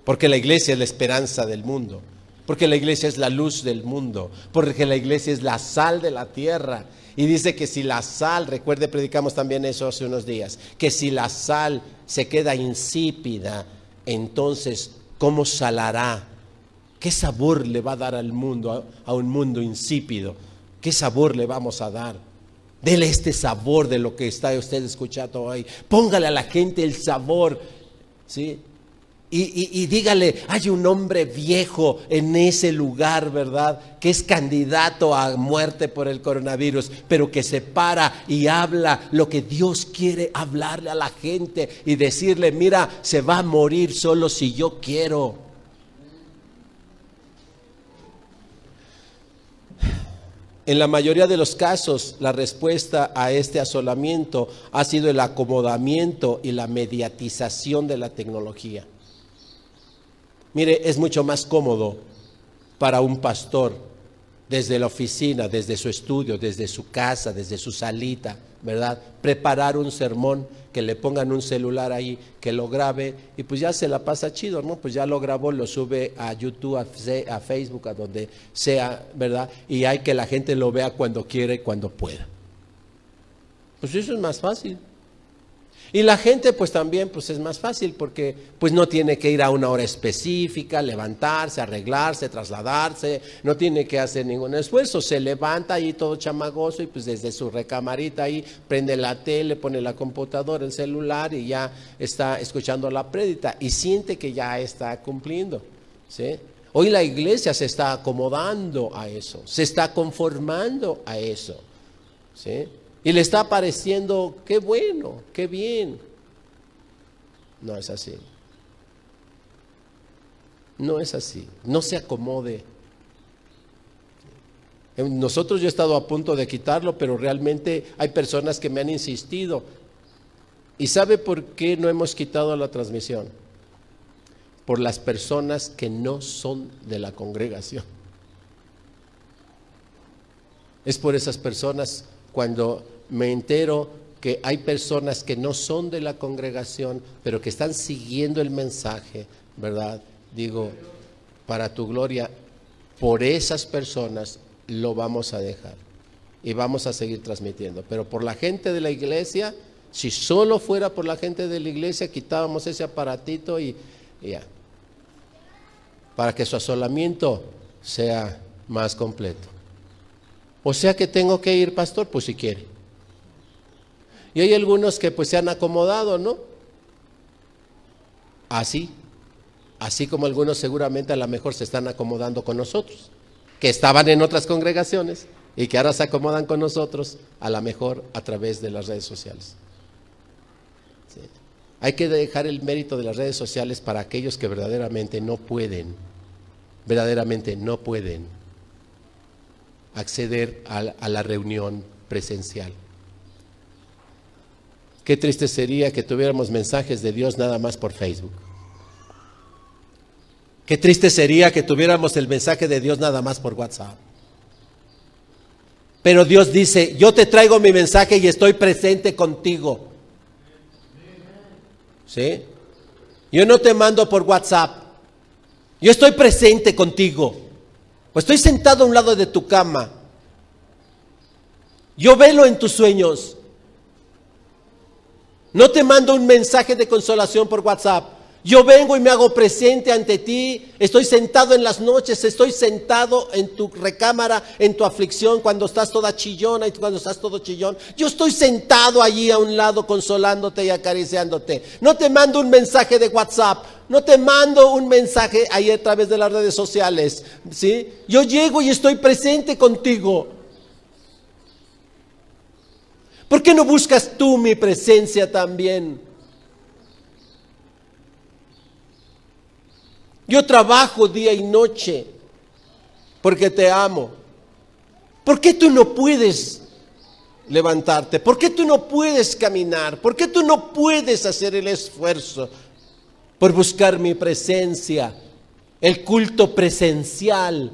Porque la iglesia es la esperanza del mundo. Porque la iglesia es la luz del mundo. Porque la iglesia es la sal de la tierra. Y dice que si la sal, recuerde, predicamos también eso hace unos días, que si la sal se queda insípida, entonces, ¿cómo salará? ¿Qué sabor le va a dar al mundo, a un mundo insípido? ¿Qué sabor le vamos a dar? Dele este sabor de lo que está usted escuchando hoy. Póngale a la gente el sabor. ¿sí? Y, dígale, hay un hombre viejo en ese lugar, ¿verdad? Que es candidato a muerte por el coronavirus, pero que se para y habla lo que Dios quiere hablarle a la gente y decirle, mira, se va a morir solo si yo quiero. En la mayoría de los casos, la respuesta a este asolamiento ha sido el acomodamiento y la mediatización de la tecnología. Mire, es mucho más cómodo para un pastor desde la oficina, desde su estudio, desde su casa, desde su salita, ¿verdad? Preparar un sermón, que le pongan un celular ahí, que lo grabe y pues ya se la pasa chido, ¿no? Pues ya lo grabó, lo sube a YouTube, a, Facebook, a donde sea, ¿verdad? Y hay que la gente lo vea cuando quiere, cuando pueda. Pues eso es más fácil. Y la gente pues también pues es más fácil porque pues no tiene que ir a una hora específica, levantarse, arreglarse, trasladarse, no tiene que hacer ningún esfuerzo, se levanta ahí todo chamagoso y pues desde su recamarita ahí prende la tele, pone la computadora, el celular y ya está escuchando la prédita y siente que ya está cumpliendo, ¿sí? Hoy la iglesia se está acomodando a eso, se está conformando a eso, ¿sí? Y le está pareciendo, qué bueno, qué bien. No es así. No es así. No se acomode. Nosotros yo he estado a punto de quitarlo, pero realmente hay personas que me han insistido. ¿Y sabe por qué no hemos quitado la transmisión? Por las personas que no son de la congregación. Es por esas personas cuando me entero que hay personas que no son de la congregación, pero que están siguiendo el mensaje, ¿verdad? Digo, para tu gloria, por esas personas lo vamos a dejar. y vamos a seguir transmitiendo. Pero por la gente de la iglesia, si solo fuera por la gente de la iglesia, quitábamos ese aparatito y, y ya. Para que su asolamiento sea más completo. O sea que tengo que ir, pastor, pues si quiere. Y hay algunos que pues se han acomodado, ¿no? Así, así como algunos seguramente a lo mejor se están acomodando con nosotros, que estaban en otras congregaciones y que ahora se acomodan con nosotros, a lo mejor a través de las redes sociales. Hay que dejar el mérito de las redes sociales para aquellos que verdaderamente no pueden, verdaderamente no pueden acceder a la reunión presencial. Qué triste sería que tuviéramos mensajes de Dios nada más por Facebook. Qué triste sería que tuviéramos el mensaje de Dios nada más por WhatsApp. Pero Dios dice, yo te traigo mi mensaje y estoy presente contigo. ¿Sí? Yo no te mando por WhatsApp. Yo estoy presente contigo. O estoy sentado a un lado de tu cama. Yo velo en tus sueños. No te mando un mensaje de consolación por WhatsApp. Yo vengo y me hago presente ante ti. Estoy sentado en las noches, estoy sentado en tu recámara, en tu aflicción, cuando estás toda chillona y cuando estás todo chillón. Yo estoy sentado allí a un lado consolándote y acariciándote. No te mando un mensaje de WhatsApp. No te mando un mensaje ahí a través de las redes sociales. ¿sí? Yo llego y estoy presente contigo. ¿Por qué no buscas tú mi presencia también? Yo trabajo día y noche porque te amo. ¿Por qué tú no puedes levantarte? ¿Por qué tú no puedes caminar? ¿Por qué tú no puedes hacer el esfuerzo por buscar mi presencia? El culto presencial.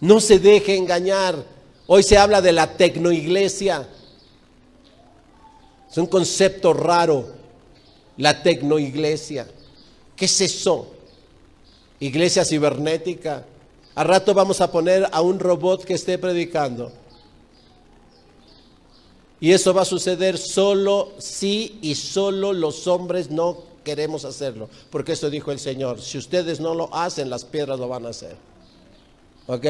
No se deje engañar. Hoy se habla de la tecnoiglesia. Es un concepto raro, la tecnoiglesia. ¿Qué es eso? Iglesia cibernética. A rato vamos a poner a un robot que esté predicando. Y eso va a suceder solo si y solo los hombres no queremos hacerlo. Porque eso dijo el Señor. Si ustedes no lo hacen, las piedras lo van a hacer. ¿Ok?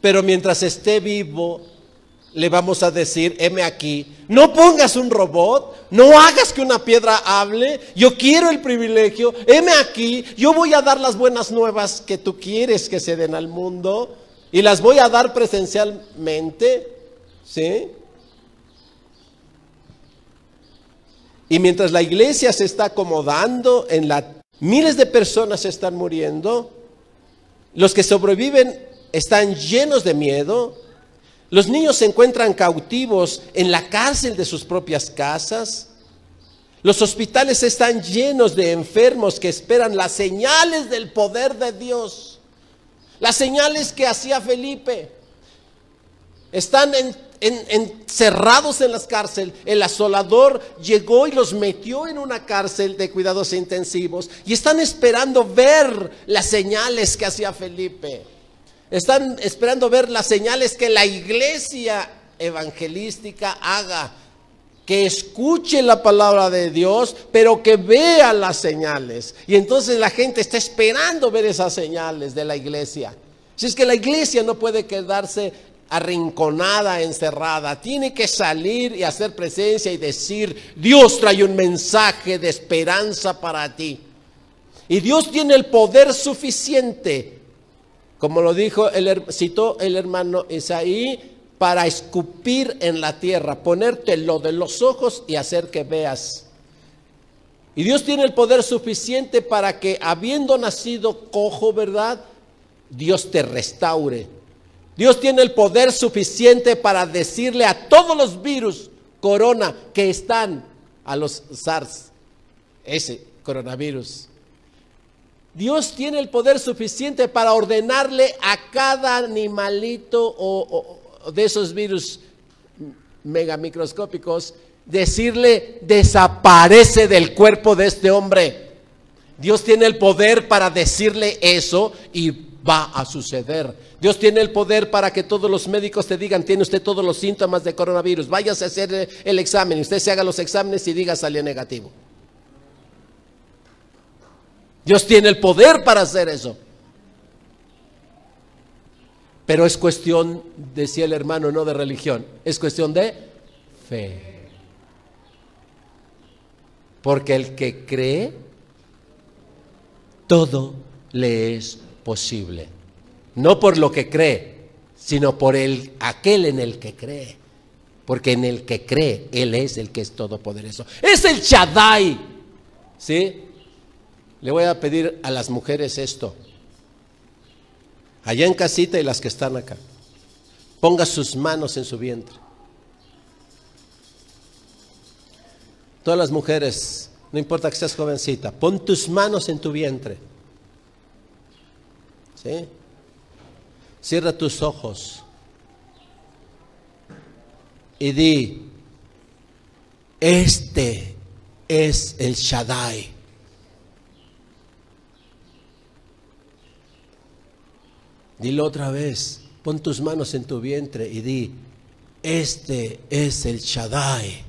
Pero mientras esté vivo, le vamos a decir, heme aquí, no pongas un robot, no hagas que una piedra hable, yo quiero el privilegio, heme aquí, yo voy a dar las buenas nuevas que tú quieres que se den al mundo y las voy a dar presencialmente, ¿sí? Y mientras la iglesia se está acomodando en la miles de personas están muriendo, los que sobreviven están llenos de miedo, los niños se encuentran cautivos en la cárcel de sus propias casas. Los hospitales están llenos de enfermos que esperan las señales del poder de Dios. Las señales que hacía Felipe. Están encerrados en las cárceles. El asolador llegó y los metió en una cárcel de cuidados intensivos. Y están esperando ver las señales que hacía Felipe. Están esperando ver las señales que la iglesia evangelística haga. Que escuche la palabra de Dios, pero que vea las señales. Y entonces la gente está esperando ver esas señales de la iglesia. Si es que la iglesia no puede quedarse arrinconada, encerrada. Tiene que salir y hacer presencia y decir, Dios trae un mensaje de esperanza para ti. Y Dios tiene el poder suficiente como lo dijo, el, citó el hermano Isaí, para escupir en la tierra, ponerte lo de los ojos y hacer que veas. Y Dios tiene el poder suficiente para que, habiendo nacido cojo, ¿verdad? Dios te restaure. Dios tiene el poder suficiente para decirle a todos los virus, corona, que están a los SARS, ese coronavirus, Dios tiene el poder suficiente para ordenarle a cada animalito o, de esos virus megamicroscópicos, decirle, desaparece del cuerpo de este hombre. Dios tiene el poder para decirle eso y va a suceder. Dios tiene el poder para que todos los médicos te digan, tiene usted todos los síntomas de coronavirus, váyase a hacer el examen, usted se haga los exámenes y diga salió negativo. Dios tiene el poder para hacer eso. Pero es cuestión, decía el hermano, no de religión, es cuestión de fe. Porque el que cree, todo le es posible. No por lo que cree, sino por el, aquel en el que cree. Porque en el que cree, Él es el que es todopoderoso. Es el Shaddai. ¿Sí? Le voy a pedir a las mujeres esto allá en casita y las que están acá. Ponga sus manos en su vientre. Todas las mujeres, no importa que seas jovencita, pon tus manos en tu vientre. ¿Sí? Cierra tus ojos y di, este es el Shaddai. Dilo otra vez, pon tus manos en tu vientre y di, este es el Shaddai.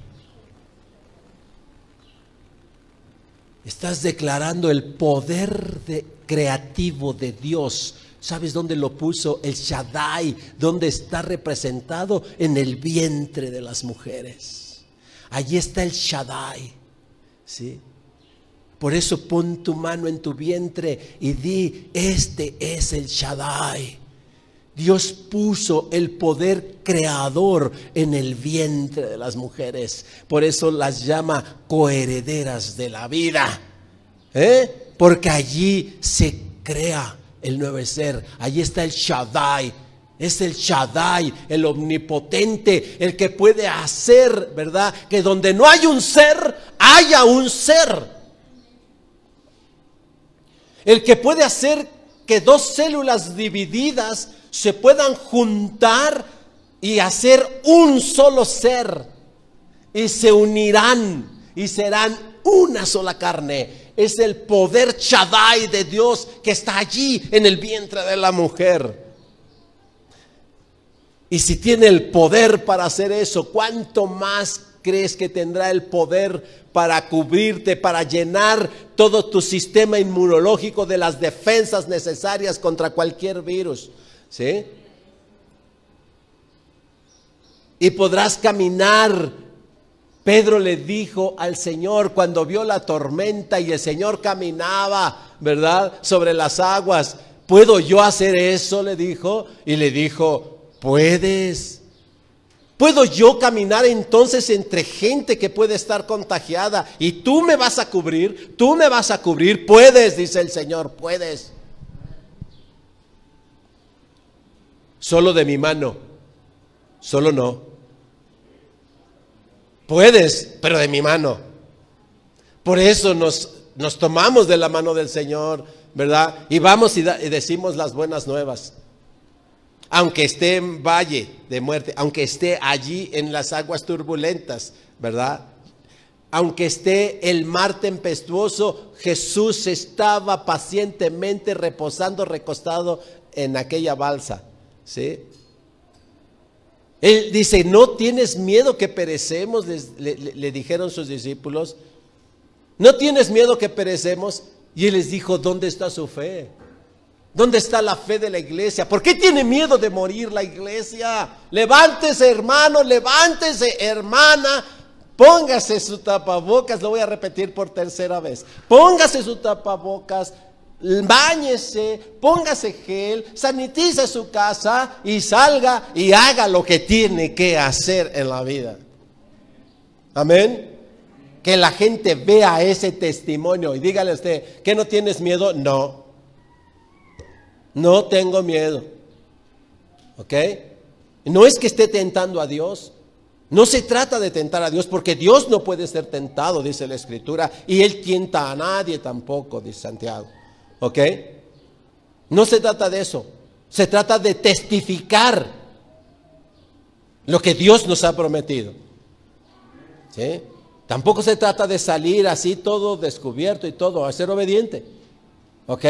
Estás declarando el poder creativo de Dios. ¿Sabes dónde lo puso? El Shaddai, ¿dónde está representado? En el vientre de las mujeres. Allí está el Shaddai. ¿Sí? Por eso pon tu mano en tu vientre y di, este es el Shaddai. Dios puso el poder creador en el vientre de las mujeres. Por eso las llama coherederas de la vida. ¿Eh? Porque allí se crea el nuevo ser. Allí está el Shaddai. Es el Shaddai, el omnipotente, el que puede hacer, ¿verdad? Que donde no hay un ser, haya un ser el que puede hacer que dos células divididas se puedan juntar y hacer un solo ser y se unirán y serán una sola carne. Es el poder Shaddai de Dios que está allí en el vientre de la mujer. Y si tiene el poder para hacer eso, ¿cuánto más crees que tendrá el poder para cubrirte, para llenar todo tu sistema inmunológico de las defensas necesarias contra cualquier virus. ¿Sí? Y podrás caminar. Pedro le dijo al Señor cuando vio la tormenta y el Señor caminaba, ¿verdad? Sobre las aguas. ¿Puedo yo hacer eso? Le dijo. Y le dijo, puedes. ¿Puedo yo caminar entonces entre gente que puede estar contagiada y tú me vas a cubrir? Tú me vas a cubrir. Puedes, dice el Señor, puedes. Solo de mi mano. Solo no. Puedes, pero de mi mano. Por eso nos, nos tomamos de la mano del Señor, ¿verdad? Y vamos y, y decimos las buenas nuevas aunque esté en valle de muerte, aunque esté allí en las aguas turbulentas, ¿verdad? Aunque esté el mar tempestuoso, Jesús estaba pacientemente reposando, recostado en aquella balsa, ¿sí? Él dice, no tienes miedo que perecemos, le, le dijeron sus discípulos. No tienes miedo que perecemos. Y él les dijo, ¿dónde está su fe? ¿Dónde está la fe de la iglesia? ¿Por qué tiene miedo de morir la iglesia? Levántese hermano, levántese hermana, póngase su tapabocas, lo voy a repetir por tercera vez. Póngase su tapabocas, báñese, póngase gel, sanitice su casa y salga y haga lo que tiene que hacer en la vida. Amén. Que la gente vea ese testimonio y dígale a usted, ¿que no tienes miedo? No. No tengo miedo. ¿Ok? No es que esté tentando a Dios. No se trata de tentar a Dios porque Dios no puede ser tentado, dice la Escritura, y Él tienta a nadie tampoco, dice Santiago. ¿Ok? No se trata de eso. Se trata de testificar lo que Dios nos ha prometido. ¿Sí? Tampoco se trata de salir así todo descubierto y todo, a ser obediente. ¿Ok?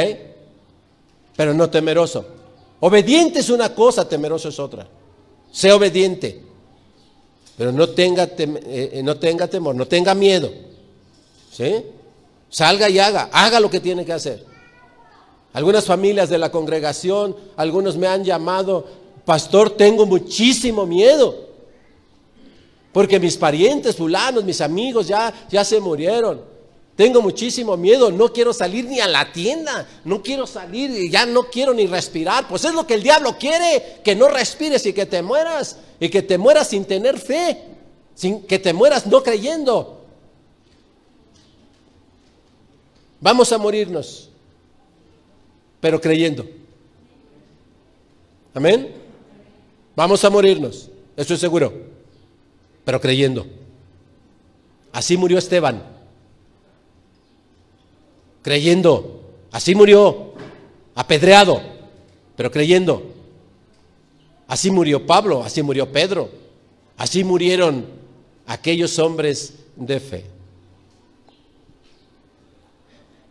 Pero no temeroso. Obediente es una cosa, temeroso es otra. Sé obediente, pero no tenga, eh, eh, no tenga temor, no tenga miedo. ¿Sí? Salga y haga, haga lo que tiene que hacer. Algunas familias de la congregación, algunos me han llamado, pastor, tengo muchísimo miedo. Porque mis parientes fulanos, mis amigos ya, ya se murieron. Tengo muchísimo miedo, no quiero salir ni a la tienda, no quiero salir y ya no quiero ni respirar. Pues es lo que el diablo quiere, que no respires y que te mueras, y que te mueras sin tener fe, sin que te mueras no creyendo. Vamos a morirnos, pero creyendo. Amén. Vamos a morirnos, eso es seguro, pero creyendo. Así murió Esteban, creyendo. Así murió, apedreado, pero creyendo. Así murió Pablo, así murió Pedro, así murieron aquellos hombres de fe.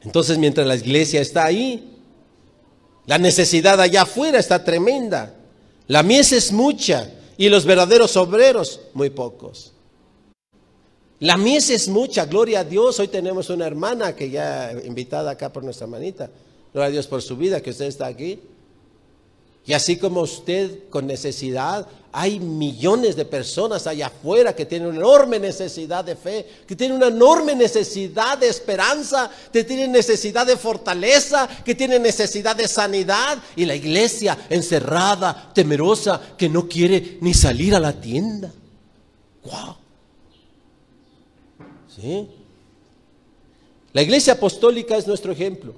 Entonces, mientras la iglesia está ahí, la necesidad allá afuera está tremenda. La mies es mucha y los verdaderos obreros muy pocos. La mies es mucha, gloria a Dios. Hoy tenemos una hermana que ya invitada acá por nuestra manita. Gloria a Dios por su vida, que usted está aquí. Y así como usted con necesidad, hay millones de personas allá afuera que tienen una enorme necesidad de fe, que tienen una enorme necesidad de esperanza, que tienen necesidad de fortaleza, que tienen necesidad de sanidad. Y la iglesia encerrada, temerosa, que no quiere ni salir a la tienda. ¡Wow! La iglesia apostólica es nuestro ejemplo.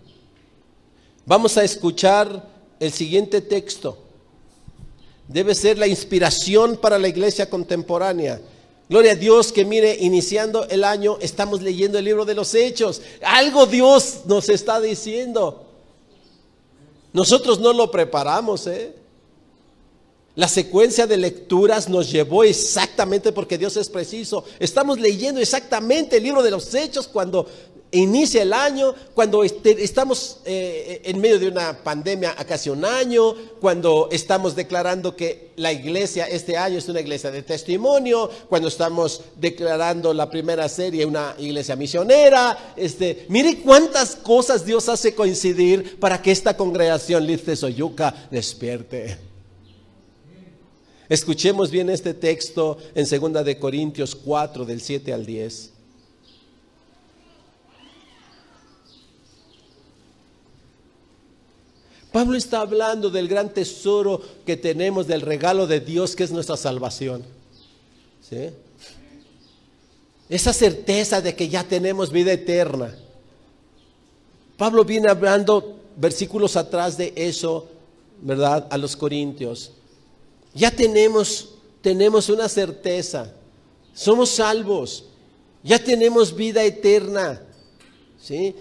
Vamos a escuchar el siguiente texto debe ser la inspiración para la iglesia contemporánea. Gloria a Dios que mire, iniciando el año estamos leyendo el libro de los hechos. Algo Dios nos está diciendo. Nosotros no lo preparamos, ¿eh? La secuencia de lecturas nos llevó exactamente porque Dios es preciso. Estamos leyendo exactamente el libro de los hechos cuando inicia el año, cuando este, estamos eh, en medio de una pandemia casi un año, cuando estamos declarando que la iglesia este año es una iglesia de testimonio, cuando estamos declarando la primera serie una iglesia misionera, este, mire cuántas cosas Dios hace coincidir para que esta congregación Lice Soyuca despierte. Escuchemos bien este texto en 2 de Corintios 4 del 7 al 10. Pablo está hablando del gran tesoro que tenemos, del regalo de Dios que es nuestra salvación. Esa certeza de que ya tenemos vida eterna. Pablo viene hablando versículos atrás de eso, ¿verdad? A los corintios. Ya tenemos, tenemos una certeza. Somos salvos. Ya tenemos vida eterna.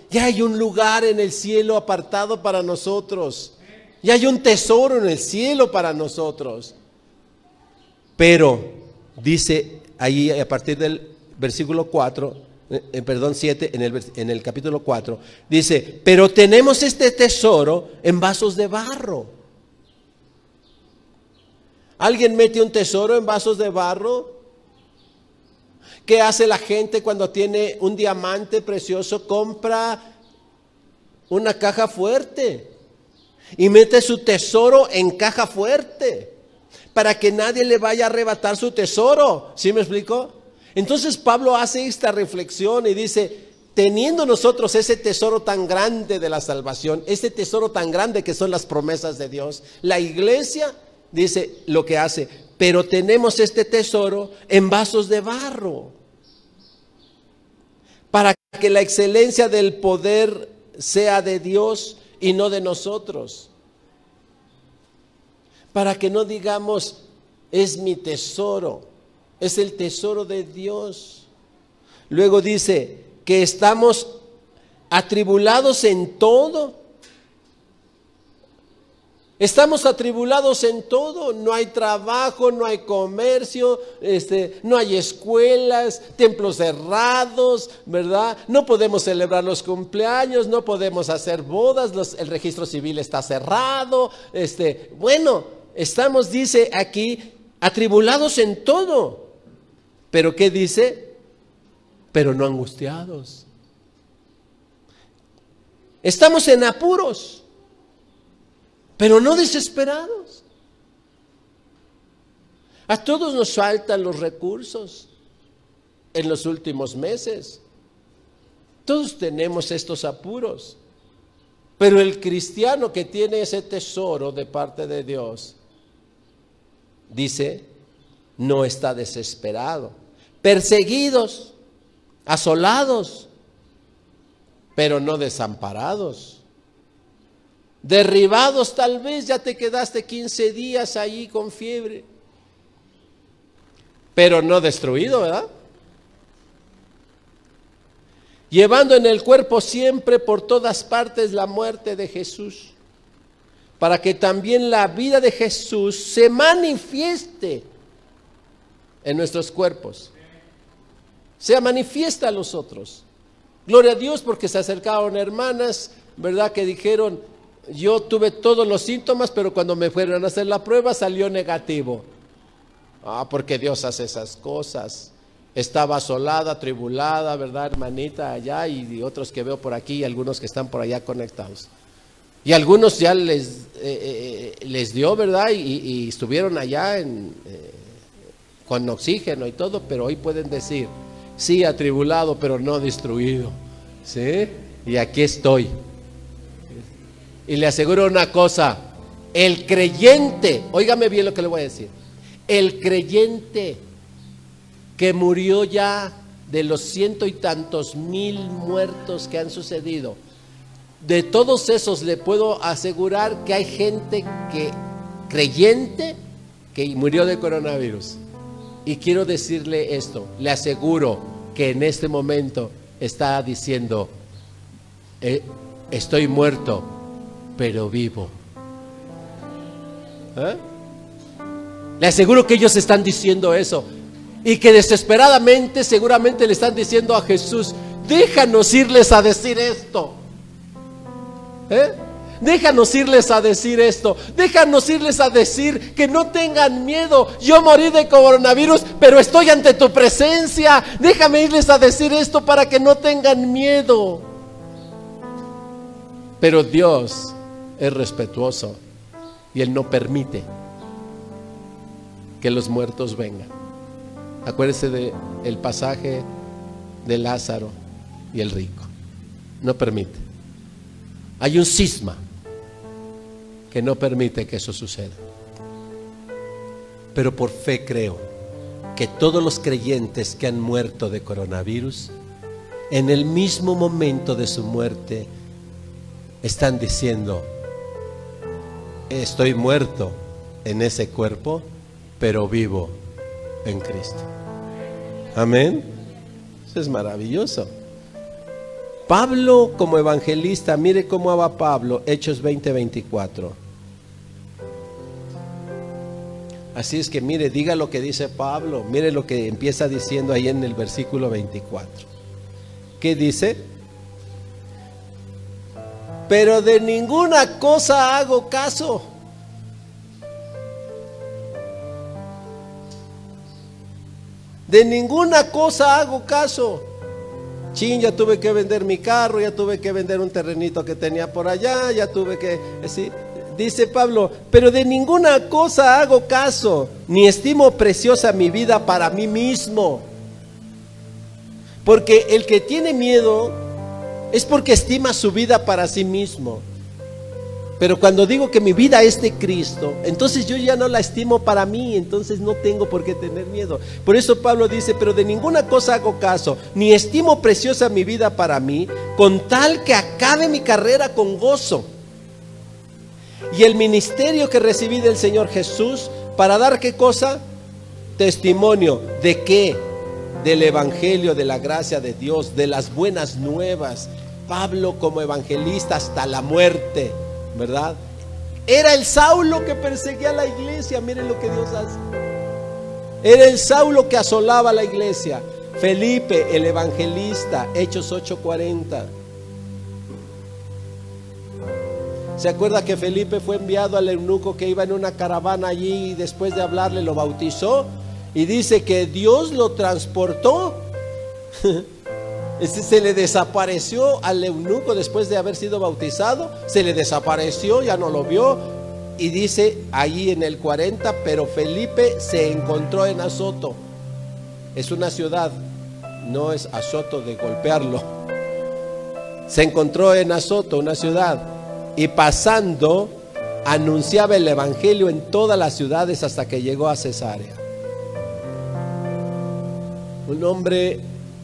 Ya hay un lugar en el cielo apartado para nosotros. Ya hay un tesoro en el cielo para nosotros. Pero, dice ahí a partir del versículo 4, eh, eh, perdón, 7, en el, en el capítulo 4, dice, pero tenemos este tesoro en vasos de barro. ¿Alguien mete un tesoro en vasos de barro? ¿Qué hace la gente cuando tiene un diamante precioso? Compra una caja fuerte y mete su tesoro en caja fuerte para que nadie le vaya a arrebatar su tesoro. ¿Sí me explico? Entonces Pablo hace esta reflexión y dice, teniendo nosotros ese tesoro tan grande de la salvación, ese tesoro tan grande que son las promesas de Dios, la iglesia dice lo que hace, pero tenemos este tesoro en vasos de barro para que la excelencia del poder sea de Dios y no de nosotros. Para que no digamos, es mi tesoro, es el tesoro de Dios. Luego dice que estamos atribulados en todo. Estamos atribulados en todo, no hay trabajo, no hay comercio, este, no hay escuelas, templos cerrados, ¿verdad? No podemos celebrar los cumpleaños, no podemos hacer bodas, el registro civil está cerrado, este, bueno, estamos, dice aquí, atribulados en todo. Pero ¿qué dice? Pero no angustiados. Estamos en apuros pero no desesperados. A todos nos faltan los recursos en los últimos meses. Todos tenemos estos apuros. Pero el cristiano que tiene ese tesoro de parte de Dios, dice, no está desesperado. Perseguidos, asolados, pero no desamparados derribados tal vez, ya te quedaste 15 días ahí con fiebre, pero no destruido, ¿verdad? Llevando en el cuerpo siempre por todas partes la muerte de Jesús, para que también la vida de Jesús se manifieste en nuestros cuerpos, se manifiesta a los otros. Gloria a Dios porque se acercaron hermanas, ¿verdad? Que dijeron, yo tuve todos los síntomas, pero cuando me fueron a hacer la prueba salió negativo. Ah, porque Dios hace esas cosas. Estaba asolada, tribulada, ¿verdad, hermanita? Allá y, otros que veo por aquí y algunos que están por allá conectados. Y algunos ya les, eh, eh, les dio, ¿verdad? Y, estuvieron allá eh, con oxígeno y todo, pero hoy pueden decir, sí, atribulado, pero no destruido. ¿Sí? Y aquí estoy. Y le aseguro una cosa, el creyente, óigame bien lo que le voy a decir, el creyente que murió ya de los ciento y tantos mil muertos que han sucedido, de todos esos le puedo asegurar que hay gente que creyente que murió de coronavirus. Y quiero decirle esto, le aseguro que en este momento está diciendo, eh, estoy muerto, pero vivo. ¿Eh? Le aseguro que ellos están diciendo eso. Y que desesperadamente seguramente le están diciendo a Jesús, déjanos irles a decir esto. ¿Eh? Déjanos irles a decir esto. Déjanos irles a decir que no tengan miedo. Yo morí de coronavirus, pero estoy ante tu presencia. Déjame irles a decir esto para que no tengan miedo. Pero Dios es respetuoso y Él no permite que los muertos vengan. Acuérdese del el pasaje de Lázaro y el rico. No permite. Hay un cisma que no permite que eso suceda. Pero por fe creo que todos los creyentes que han muerto de coronavirus, en el mismo momento de su muerte, están diciendo, estoy muerto en ese cuerpo, pero vivo en Cristo. Amén. Eso es maravilloso. Pablo como evangelista, mire cómo va Pablo, Hechos 20:24. Así es que mire, diga lo que dice Pablo, mire lo que empieza diciendo ahí en el versículo 24. ¿Qué dice? Pero de ninguna cosa hago caso. De ninguna cosa hago caso. Chin, ya tuve que vender mi carro, ya tuve que vender un terrenito que tenía por allá, ya tuve que... ¿sí? Dice Pablo, pero de ninguna cosa hago caso, ni estimo preciosa mi vida para mí mismo. Porque el que tiene miedo es porque estima su vida para sí mismo. Pero cuando digo que mi vida es de Cristo, entonces yo ya no la estimo para mí, entonces no tengo por qué tener miedo. Por eso Pablo dice, pero de ninguna cosa hago caso, ni estimo preciosa mi vida para mí, con tal que acabe mi carrera con gozo. Y el ministerio que recibí del Señor Jesús, para dar qué cosa? Testimonio de qué? Del Evangelio, de la gracia de Dios, de las buenas nuevas Pablo como evangelista hasta la muerte, ¿verdad? Era el Saulo que perseguía a la iglesia. Miren lo que Dios hace. Era el Saulo que asolaba la iglesia. Felipe, el evangelista, Hechos 8:40. ¿Se acuerda que Felipe fue enviado al eunuco que iba en una caravana allí y después de hablarle lo bautizó? Y dice que Dios lo transportó. Este se le desapareció al eunuco después de haber sido bautizado. Se le desapareció, ya no lo vio. Y dice allí en el 40, pero Felipe se encontró en Azoto. Es una ciudad, no es Azoto de golpearlo. Se encontró en Azoto, una ciudad. Y pasando, anunciaba el Evangelio en todas las ciudades hasta que llegó a Cesarea. Un hombre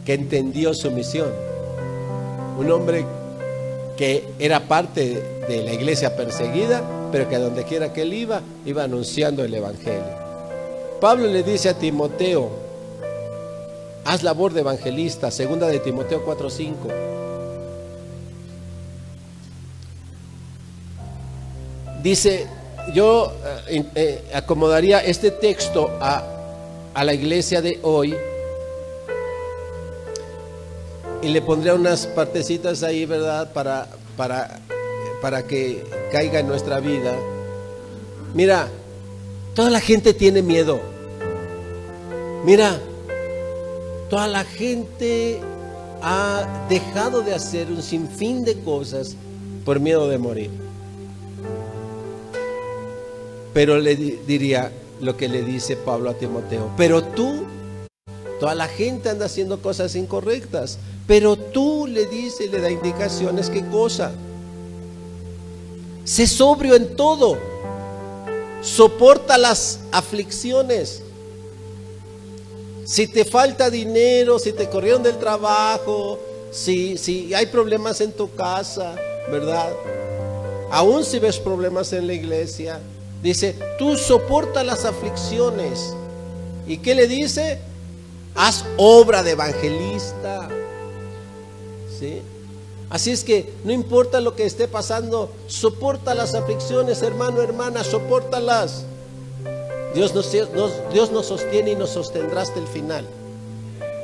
que entendió su misión. Un hombre que era parte de la iglesia perseguida, pero que a donde quiera que él iba, iba anunciando el Evangelio. Pablo le dice a Timoteo, haz labor de evangelista, segunda de Timoteo 4:5. Dice, yo eh, eh, acomodaría este texto a, a la iglesia de hoy y le pondría unas partecitas ahí, ¿verdad? Para, para, para que caiga en nuestra vida. Mira, toda la gente tiene miedo. Mira, toda la gente ha dejado de hacer un sinfín de cosas por miedo de morir. Pero le diría lo que le dice Pablo a Timoteo, pero tú, toda la gente anda haciendo cosas incorrectas. Pero tú le dices, le da indicaciones, ¿qué cosa? Sé sobrio en todo. Soporta las aflicciones. Si te falta dinero, si te corrieron del trabajo, si, si hay problemas en tu casa, ¿verdad? Aún si ves problemas en la iglesia, dice, tú soporta las aflicciones. ¿Y qué le dice? Haz obra de evangelista. Así es que no importa lo que esté pasando, soporta las aflicciones, hermano, hermana, soportalas. Dios nos, Dios nos sostiene y nos sostendrá hasta el final.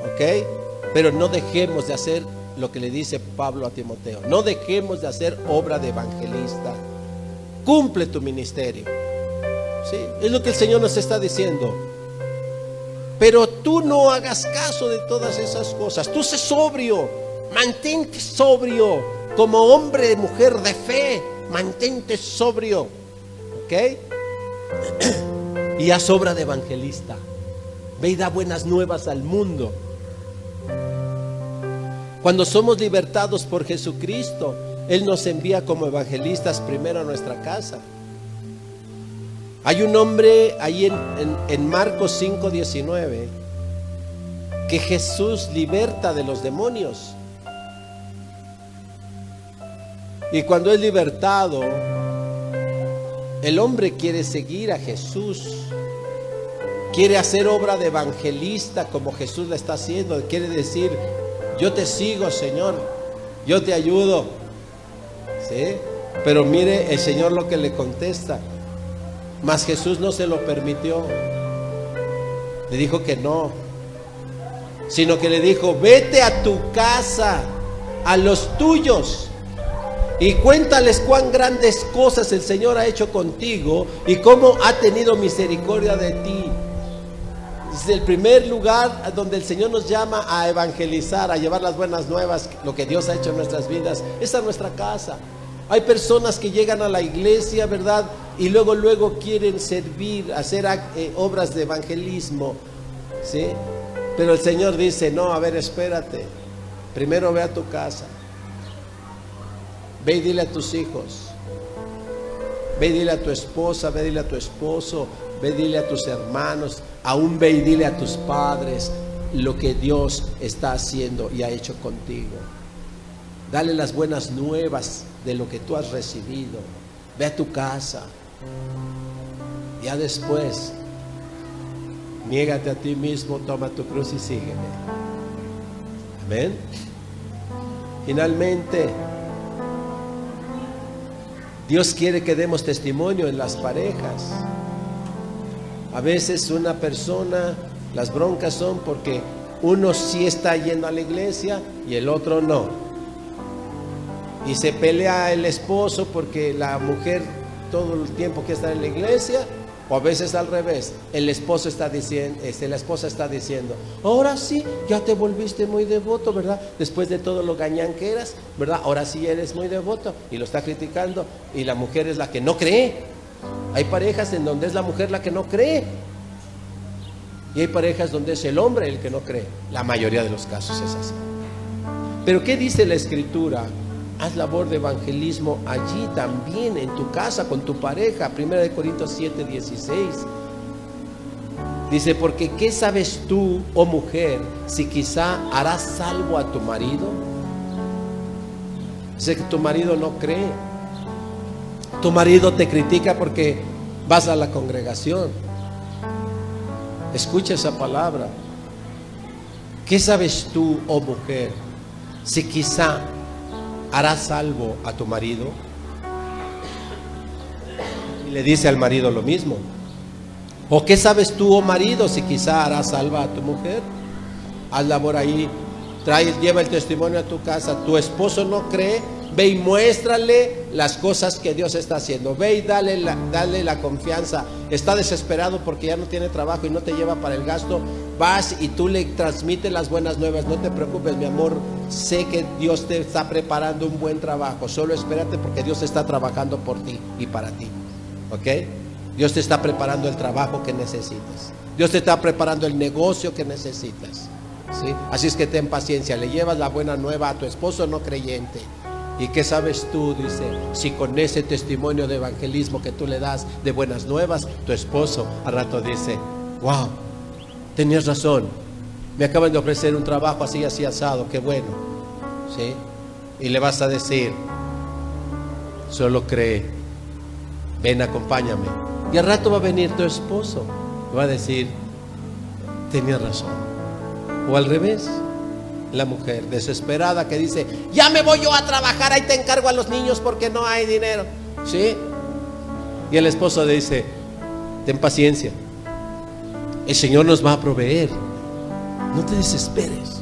¿Ok? Pero no dejemos de hacer lo que le dice Pablo a Timoteo. No dejemos de hacer obra de evangelista. Cumple tu ministerio. ¿Sí? Es lo que el Señor nos está diciendo. Pero tú no hagas caso de todas esas cosas. Tú sé sobrio. Mantente sobrio como hombre, mujer de fe. Mantente sobrio. ¿Ok? Y haz obra de evangelista. Ve y da buenas nuevas al mundo. Cuando somos libertados por Jesucristo, Él nos envía como evangelistas primero a nuestra casa. Hay un hombre ahí en, en, en Marcos 5:19 que Jesús liberta de los demonios. Y cuando es libertado, el hombre quiere seguir a Jesús. Quiere hacer obra de evangelista como Jesús la está haciendo. Quiere decir, yo te sigo, Señor. Yo te ayudo. ¿Sí? Pero mire el Señor lo que le contesta. Mas Jesús no se lo permitió. Le dijo que no. Sino que le dijo, vete a tu casa, a los tuyos y cuéntales cuán grandes cosas el Señor ha hecho contigo y cómo ha tenido misericordia de ti. Es el primer lugar donde el Señor nos llama a evangelizar, a llevar las buenas nuevas, lo que Dios ha hecho en nuestras vidas. Es nuestra casa. Hay personas que llegan a la iglesia, ¿verdad? Y luego, luego quieren servir, hacer eh, obras de evangelismo, ¿sí? Pero el Señor dice, no, a ver, espérate. Primero ve a tu casa. Ve y dile a tus hijos. Ve y dile a tu esposa, ve y dile a tu esposo, ve y dile a tus hermanos, aún ve y dile a tus padres lo que Dios está haciendo y ha hecho contigo. Dale las buenas nuevas de lo que tú has recibido. Ve a tu casa. Ya después, niégate a ti mismo, toma tu cruz y sígueme. Amén. Finalmente, Dios quiere que demos testimonio en las parejas. A veces una persona, las broncas son porque uno sí está yendo a la iglesia y el otro no. Y se pelea el esposo porque la mujer todo el tiempo que está en la iglesia o a veces al revés, el esposo está diciendo, este, la esposa está diciendo, ahora sí, ya te volviste muy devoto, ¿verdad? Después de todo lo gañán que eras, ¿verdad? Ahora sí eres muy devoto y lo está criticando y la mujer es la que no cree. Hay parejas en donde es la mujer la que no cree. Y hay parejas donde es el hombre el que no cree. La mayoría de los casos es así. Pero ¿qué dice la escritura? Haz labor de evangelismo allí también, en tu casa, con tu pareja. Primera de Corintios 7, 16. Dice, porque ¿qué sabes tú, oh mujer, si quizá harás salvo a tu marido? Sé que tu marido no cree. Tu marido te critica porque vas a la congregación. Escucha esa palabra. ¿Qué sabes tú, oh mujer, si quizá ¿harás salvo a tu marido? Y le dice al marido lo mismo. ¿O qué sabes tú, oh marido, si quizá harás salva a tu mujer? Haz labor ahí, trae, lleva el testimonio a tu casa. Tu esposo no cree, ve y muéstrale las cosas que Dios está haciendo. Ve y dale dale la confianza. Está desesperado porque ya no tiene trabajo y no te lleva para el gasto. Vas y tú le transmites las buenas nuevas. No te preocupes, mi amor. Sé que Dios te está preparando un buen trabajo. Solo espérate porque Dios está trabajando por ti y para ti. ¿Ok? Dios te está preparando el trabajo que necesitas. Dios te está preparando el negocio que necesitas. ¿sí? Así es que ten paciencia. Le llevas la buena nueva a tu esposo no creyente. ¿Y qué sabes tú? Dice, si con ese testimonio de evangelismo que tú le das de buenas nuevas, tu esposo al rato dice, wow, tenías razón, me acaban de ofrecer un trabajo así, así asado, qué bueno. ¿Sí? Y le vas a decir, solo cree, ven, acompáñame. Y al rato va a venir tu esposo, va a decir, tenías razón. O al revés, la mujer desesperada que dice, ya me voy yo a trabajar, ahí te encargo a los niños porque no hay dinero. ¿Sí? Y el esposo dice, ten paciencia, el Señor nos va a proveer. No te desesperes.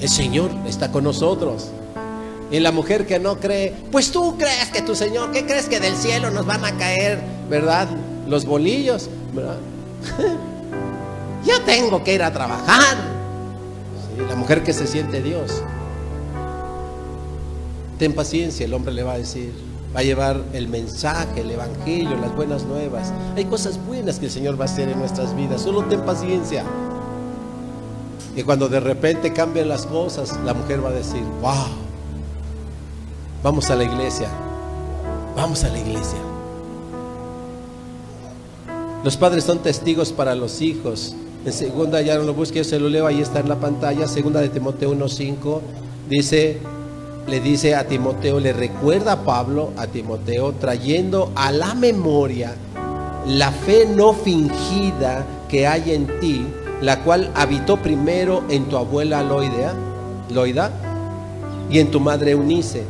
El Señor está con nosotros. Y la mujer que no cree, pues tú crees que tu Señor, ¿qué crees que del cielo nos van a caer, verdad? Los bolillos, ¿verdad? ya tengo que ir a trabajar. La mujer que se siente Dios. Ten paciencia, el hombre le va a decir, va a llevar el mensaje, el evangelio, las buenas nuevas. Hay cosas buenas que el Señor va a hacer en nuestras vidas, solo ten paciencia. Y cuando de repente cambien las cosas, la mujer va a decir, wow, vamos a la iglesia, vamos a la iglesia. Los padres son testigos para los hijos. En segunda, ya no lo busque, se lo leo, ahí está en la pantalla, segunda de Timoteo 1.5, dice, le dice a Timoteo, le recuerda a Pablo a Timoteo, trayendo a la memoria la fe no fingida que hay en ti, la cual habitó primero en tu abuela Loida, Loida y en tu madre Eunice,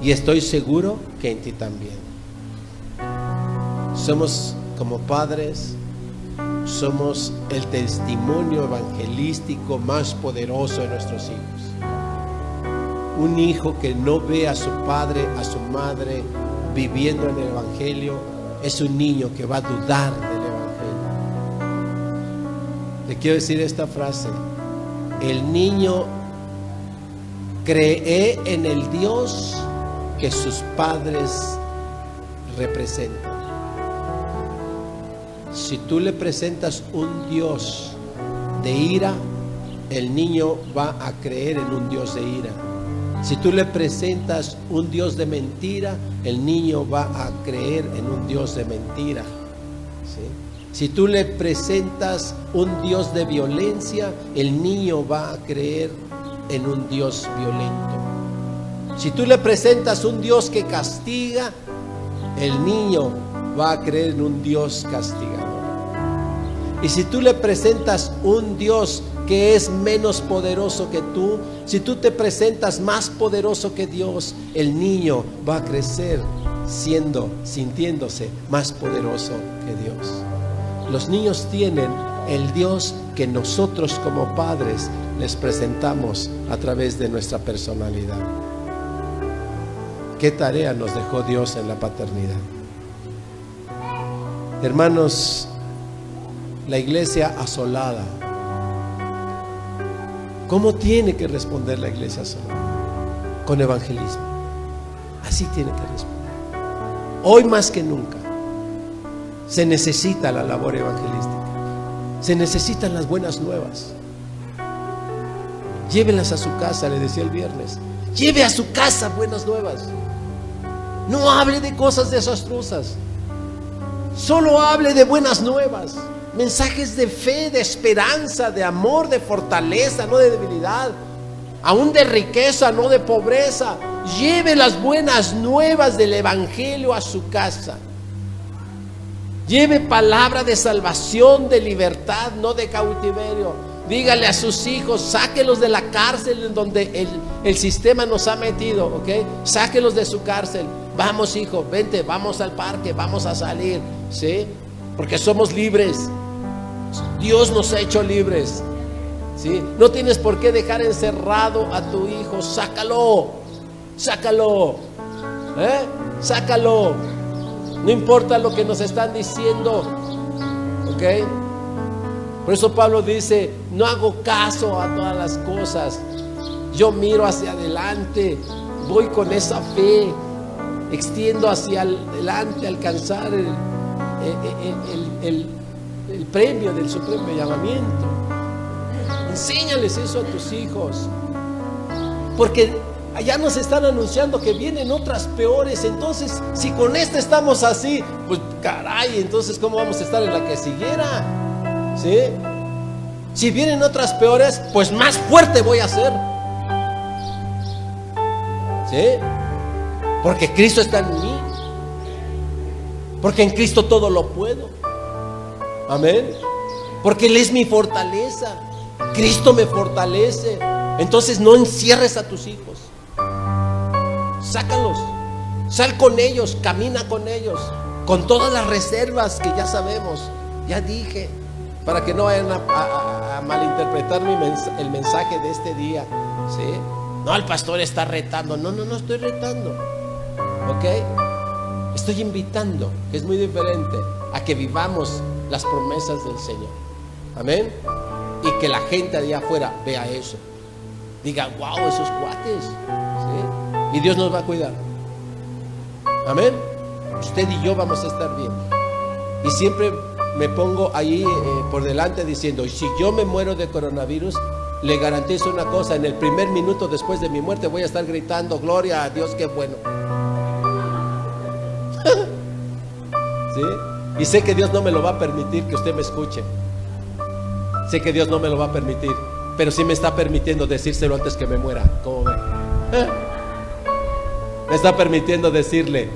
y estoy seguro que en ti también. Somos como padres, somos el testimonio evangelístico más poderoso de nuestros hijos. Un hijo que no ve a su padre, a su madre viviendo en el Evangelio, es un niño que va a dudar del le quiero decir esta frase. El niño cree en el Dios que sus padres representan. Si tú le presentas un Dios de ira, el niño va a creer en un Dios de ira. Si tú le presentas un Dios de mentira, el niño va a creer en un Dios de mentira. Si tú le presentas un Dios de violencia, el niño va a creer en un Dios violento. Si tú le presentas un Dios que castiga, el niño va a creer en un Dios castigador. Y si tú le presentas un Dios que es menos poderoso que tú, si tú te presentas más poderoso que Dios, el niño va a crecer siendo, sintiéndose más poderoso que Dios. Los niños tienen el Dios que nosotros como padres les presentamos a través de nuestra personalidad. ¿Qué tarea nos dejó Dios en la paternidad? Hermanos, la iglesia asolada. ¿Cómo tiene que responder la iglesia asolada? Con evangelismo. Así tiene que responder. Hoy más que nunca se necesita la labor evangelística. Se necesitan las buenas nuevas. Llévelas a su casa, le decía el viernes. Lleve a su casa buenas nuevas. No hable de cosas desastrosas. Solo hable de buenas nuevas. Mensajes de fe, de esperanza, de amor, de fortaleza, no de debilidad. Aún de riqueza, no de pobreza. Lleve las buenas nuevas del Evangelio a su casa. Lleve palabra de salvación, de libertad, no de cautiverio. Dígale a sus hijos, sáquelos de la cárcel en donde el, el, sistema nos ha metido, ¿ok? Sáquelos de su cárcel. Vamos, hijo, vente, vamos al parque, vamos a salir, ¿sí? Porque somos libres. Dios nos ha hecho libres, ¿sí? No tienes por qué dejar encerrado a tu hijo, sácalo, sácalo, ¿eh? Sácalo. No importa lo que nos están diciendo. ¿Ok? Por eso Pablo dice, no hago caso a todas las cosas. Yo miro hacia adelante, voy con esa fe, extiendo hacia adelante, alcanzar el, el, el premio del supremo llamamiento. Enséñales eso a tus hijos. Porque Allá nos están anunciando que vienen otras peores. Entonces, si con esta estamos así, pues caray, entonces ¿cómo vamos a estar en la que siguiera? ¿Sí? Si vienen otras peores, pues más fuerte voy a ser. ¿Sí? Porque Cristo está en mí. Porque en Cristo todo lo puedo. Amén. Porque Él es mi fortaleza. Cristo me fortalece. Entonces no encierres a tus hijos sácalos, sal con ellos, camina con ellos, con todas las reservas que ya sabemos, ya dije, para que no vayan a, malinterpretar el mensaje de este día. ¿sí? No, el pastor está retando, no, no, no estoy retando, ¿ok? Estoy invitando, que es muy diferente, a que vivamos las promesas del Señor. Amén. Y que la gente allá afuera vea eso. Diga, wow, esos cuates. Y Dios nos va a cuidar. Amén. Usted y yo vamos a estar bien. Y siempre me pongo ahí eh, por delante diciendo, si yo me muero de coronavirus, le garantizo una cosa, en el primer minuto después de mi muerte voy a estar gritando, gloria a Dios, qué bueno. ¿Sí? Y sé que Dios no me lo va a permitir que usted me escuche. Sé que Dios no me lo va a permitir, pero sí me está permitiendo decírselo antes que me muera. ¿Cómo ve? me está permitiendo decirle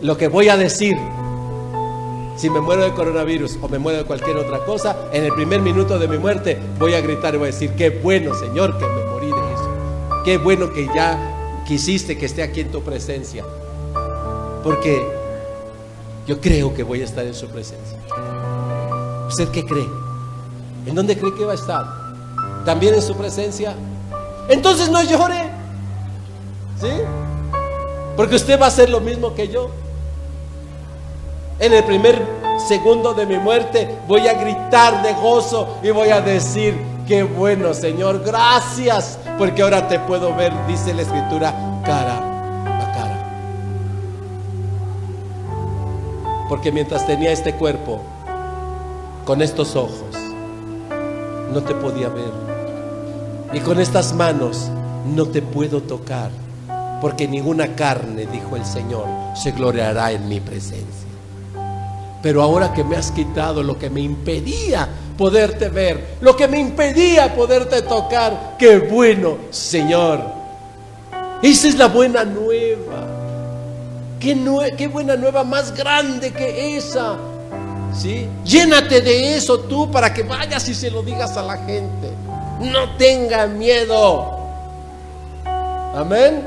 lo que voy a decir. Si me muero de coronavirus o me muero de cualquier otra cosa, en el primer minuto de mi muerte voy a gritar y voy a decir, qué bueno Señor que me morí de eso. Qué bueno que ya quisiste que esté aquí en tu presencia. Porque yo creo que voy a estar en su presencia. ¿Usted qué cree? ¿En dónde cree que va a estar? ¿También en su presencia? Entonces no llore. ¿Sí? Porque usted va a hacer lo mismo que yo. En el primer segundo de mi muerte voy a gritar de gozo y voy a decir, qué bueno Señor, gracias, porque ahora te puedo ver, dice la escritura, cara Porque mientras tenía este cuerpo, con estos ojos, no te podía ver. Y con estas manos no te puedo tocar porque ninguna carne, dijo el Señor, se gloriará en mi presencia. Pero ahora que me has quitado lo que me impedía poderte ver, lo que me impedía poderte tocar, qué bueno, Señor. Esa es la buena nueva. ¿Qué, buena nueva más grande que esa? ¿Sí? Llénate de eso tú para que vayas y se lo digas a la gente. No tenga miedo. Amén.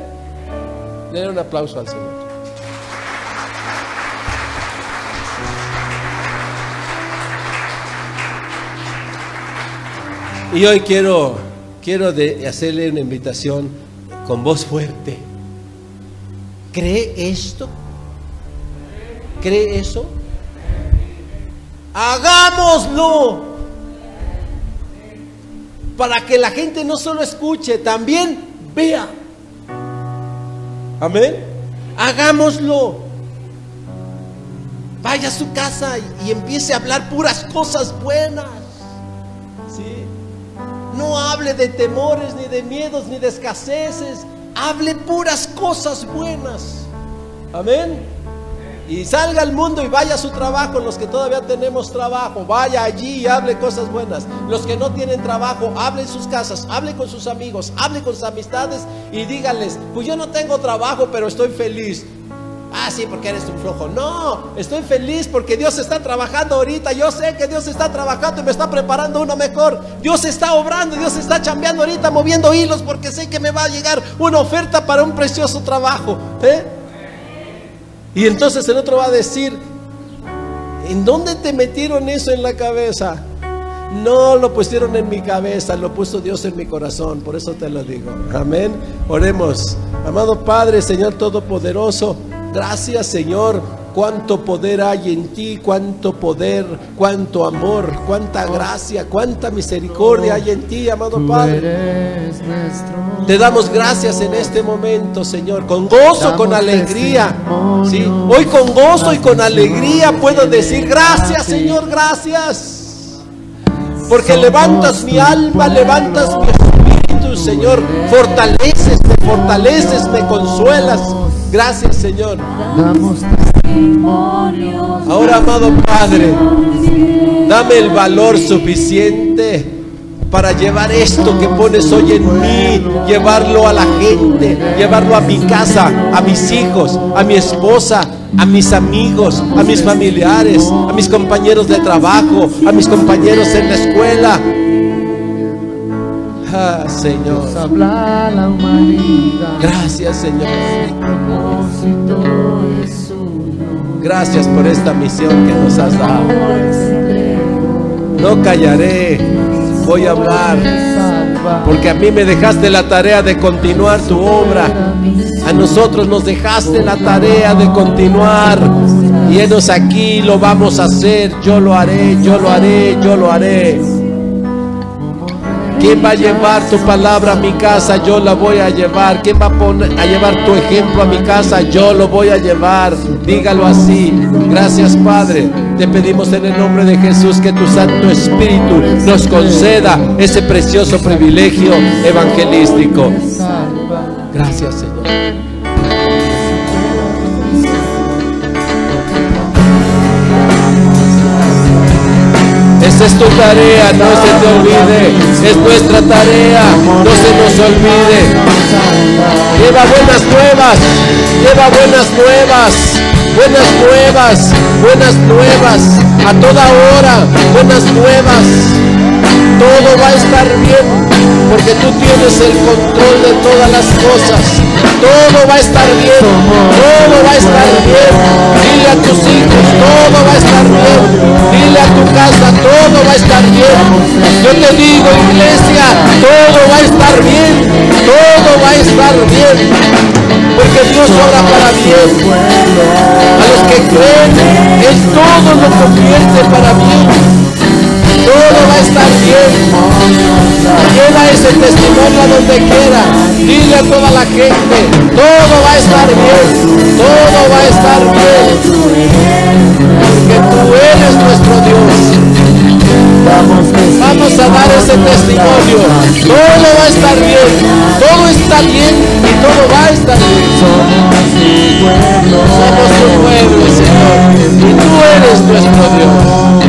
Denle un aplauso al Señor. Y hoy quiero, quiero hacerle una invitación con voz fuerte. ¿Cree esto? ¿Cree eso? Hagámoslo. Para que la gente no solo escuche, también vea. Amén. Hagámoslo. Vaya a su casa y, empiece a hablar puras cosas buenas. ¿Sí? No hable de temores, ni de miedos, ni de escaseces. Hable puras cosas buenas. Amén y salga al mundo y vaya a su trabajo. Los que todavía tenemos trabajo, vaya allí y hable cosas buenas. Los que no tienen trabajo, hable en sus casas, hable con sus amigos, hable con sus amistades y díganles, pues yo no tengo trabajo, pero estoy feliz. Ah, sí, porque eres un flojo. No, estoy feliz porque Dios está trabajando ahorita. Yo sé que Dios está trabajando y me está preparando uno mejor. Dios está obrando, Dios está chambeando ahorita, moviendo hilos porque sé que me va a llegar una oferta para un precioso trabajo. ¿eh? Y entonces el otro va a decir, ¿en dónde te metieron eso en la cabeza? No lo pusieron en mi cabeza, lo puso Dios en mi corazón, por eso te lo digo. Amén. Oremos. Amado Padre, Señor Todopoderoso, gracias Señor cuánto poder hay en ti, cuánto poder, cuánto amor, cuánta gracia, cuánta misericordia hay en ti, amado Padre. Te damos gracias en este momento, Señor, con gozo, con alegría. ¿sí? Hoy con gozo y con alegría puedo decir gracias, Señor, gracias. Porque levantas mi alma, levantas mi espíritu, Señor. Fortaleces, me fortaleces, me consuelas. Gracias, Señor. Ahora, amado Padre, dame el valor suficiente para llevar esto que pones hoy en mí, llevarlo a la gente, llevarlo a mi casa, a mis hijos, a mi esposa, a mis amigos, a mis familiares, a mis compañeros de trabajo, a mis compañeros en la escuela. Ah, Señor. Gracias, Señor. Gracias por esta misión que nos has dado. No callaré, voy a hablar, porque a mí me dejaste la tarea de continuar tu obra. A nosotros nos dejaste la tarea de continuar. Y enos aquí, lo vamos a hacer. Yo lo haré, yo lo haré, yo lo haré. ¿Quién va a llevar tu palabra a mi casa? Yo la voy a llevar. ¿Quién va a, poner, a llevar tu ejemplo a mi casa? Yo lo voy a llevar. Dígalo así. Gracias Padre. Te pedimos en el nombre de Jesús que tu Santo Espíritu nos conceda ese precioso privilegio evangelístico. Gracias Señor. Es tu tarea, no se te olvide. Es nuestra tarea, no se nos olvide. Lleva buenas nuevas, lleva buenas nuevas, buenas nuevas, buenas nuevas, a toda hora, buenas nuevas. Todo va a estar bien, porque tú tienes el control de todas las cosas. Todo va a estar bien, todo va a estar bien. Dile a tus hijos, todo va a estar bien. Dile a tu casa, todo va a estar bien. Yo te digo, iglesia, todo va a estar bien, todo va a estar bien. Porque Dios obra para bien. A los que creen, Él todo lo convierte para bien todo va a estar bien. Lleva ese testimonio a donde quiera. Dile a toda la gente, todo va a estar bien, todo va a estar bien. Porque tú eres nuestro Dios. Vamos a dar ese testimonio. Todo va a estar bien. Todo está bien y todo va a estar bien. Somos tu pueblo, Señor. Y tú eres nuestro Dios.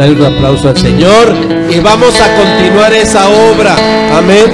Dale un aplauso al Señor y vamos a continuar esa obra. Amén.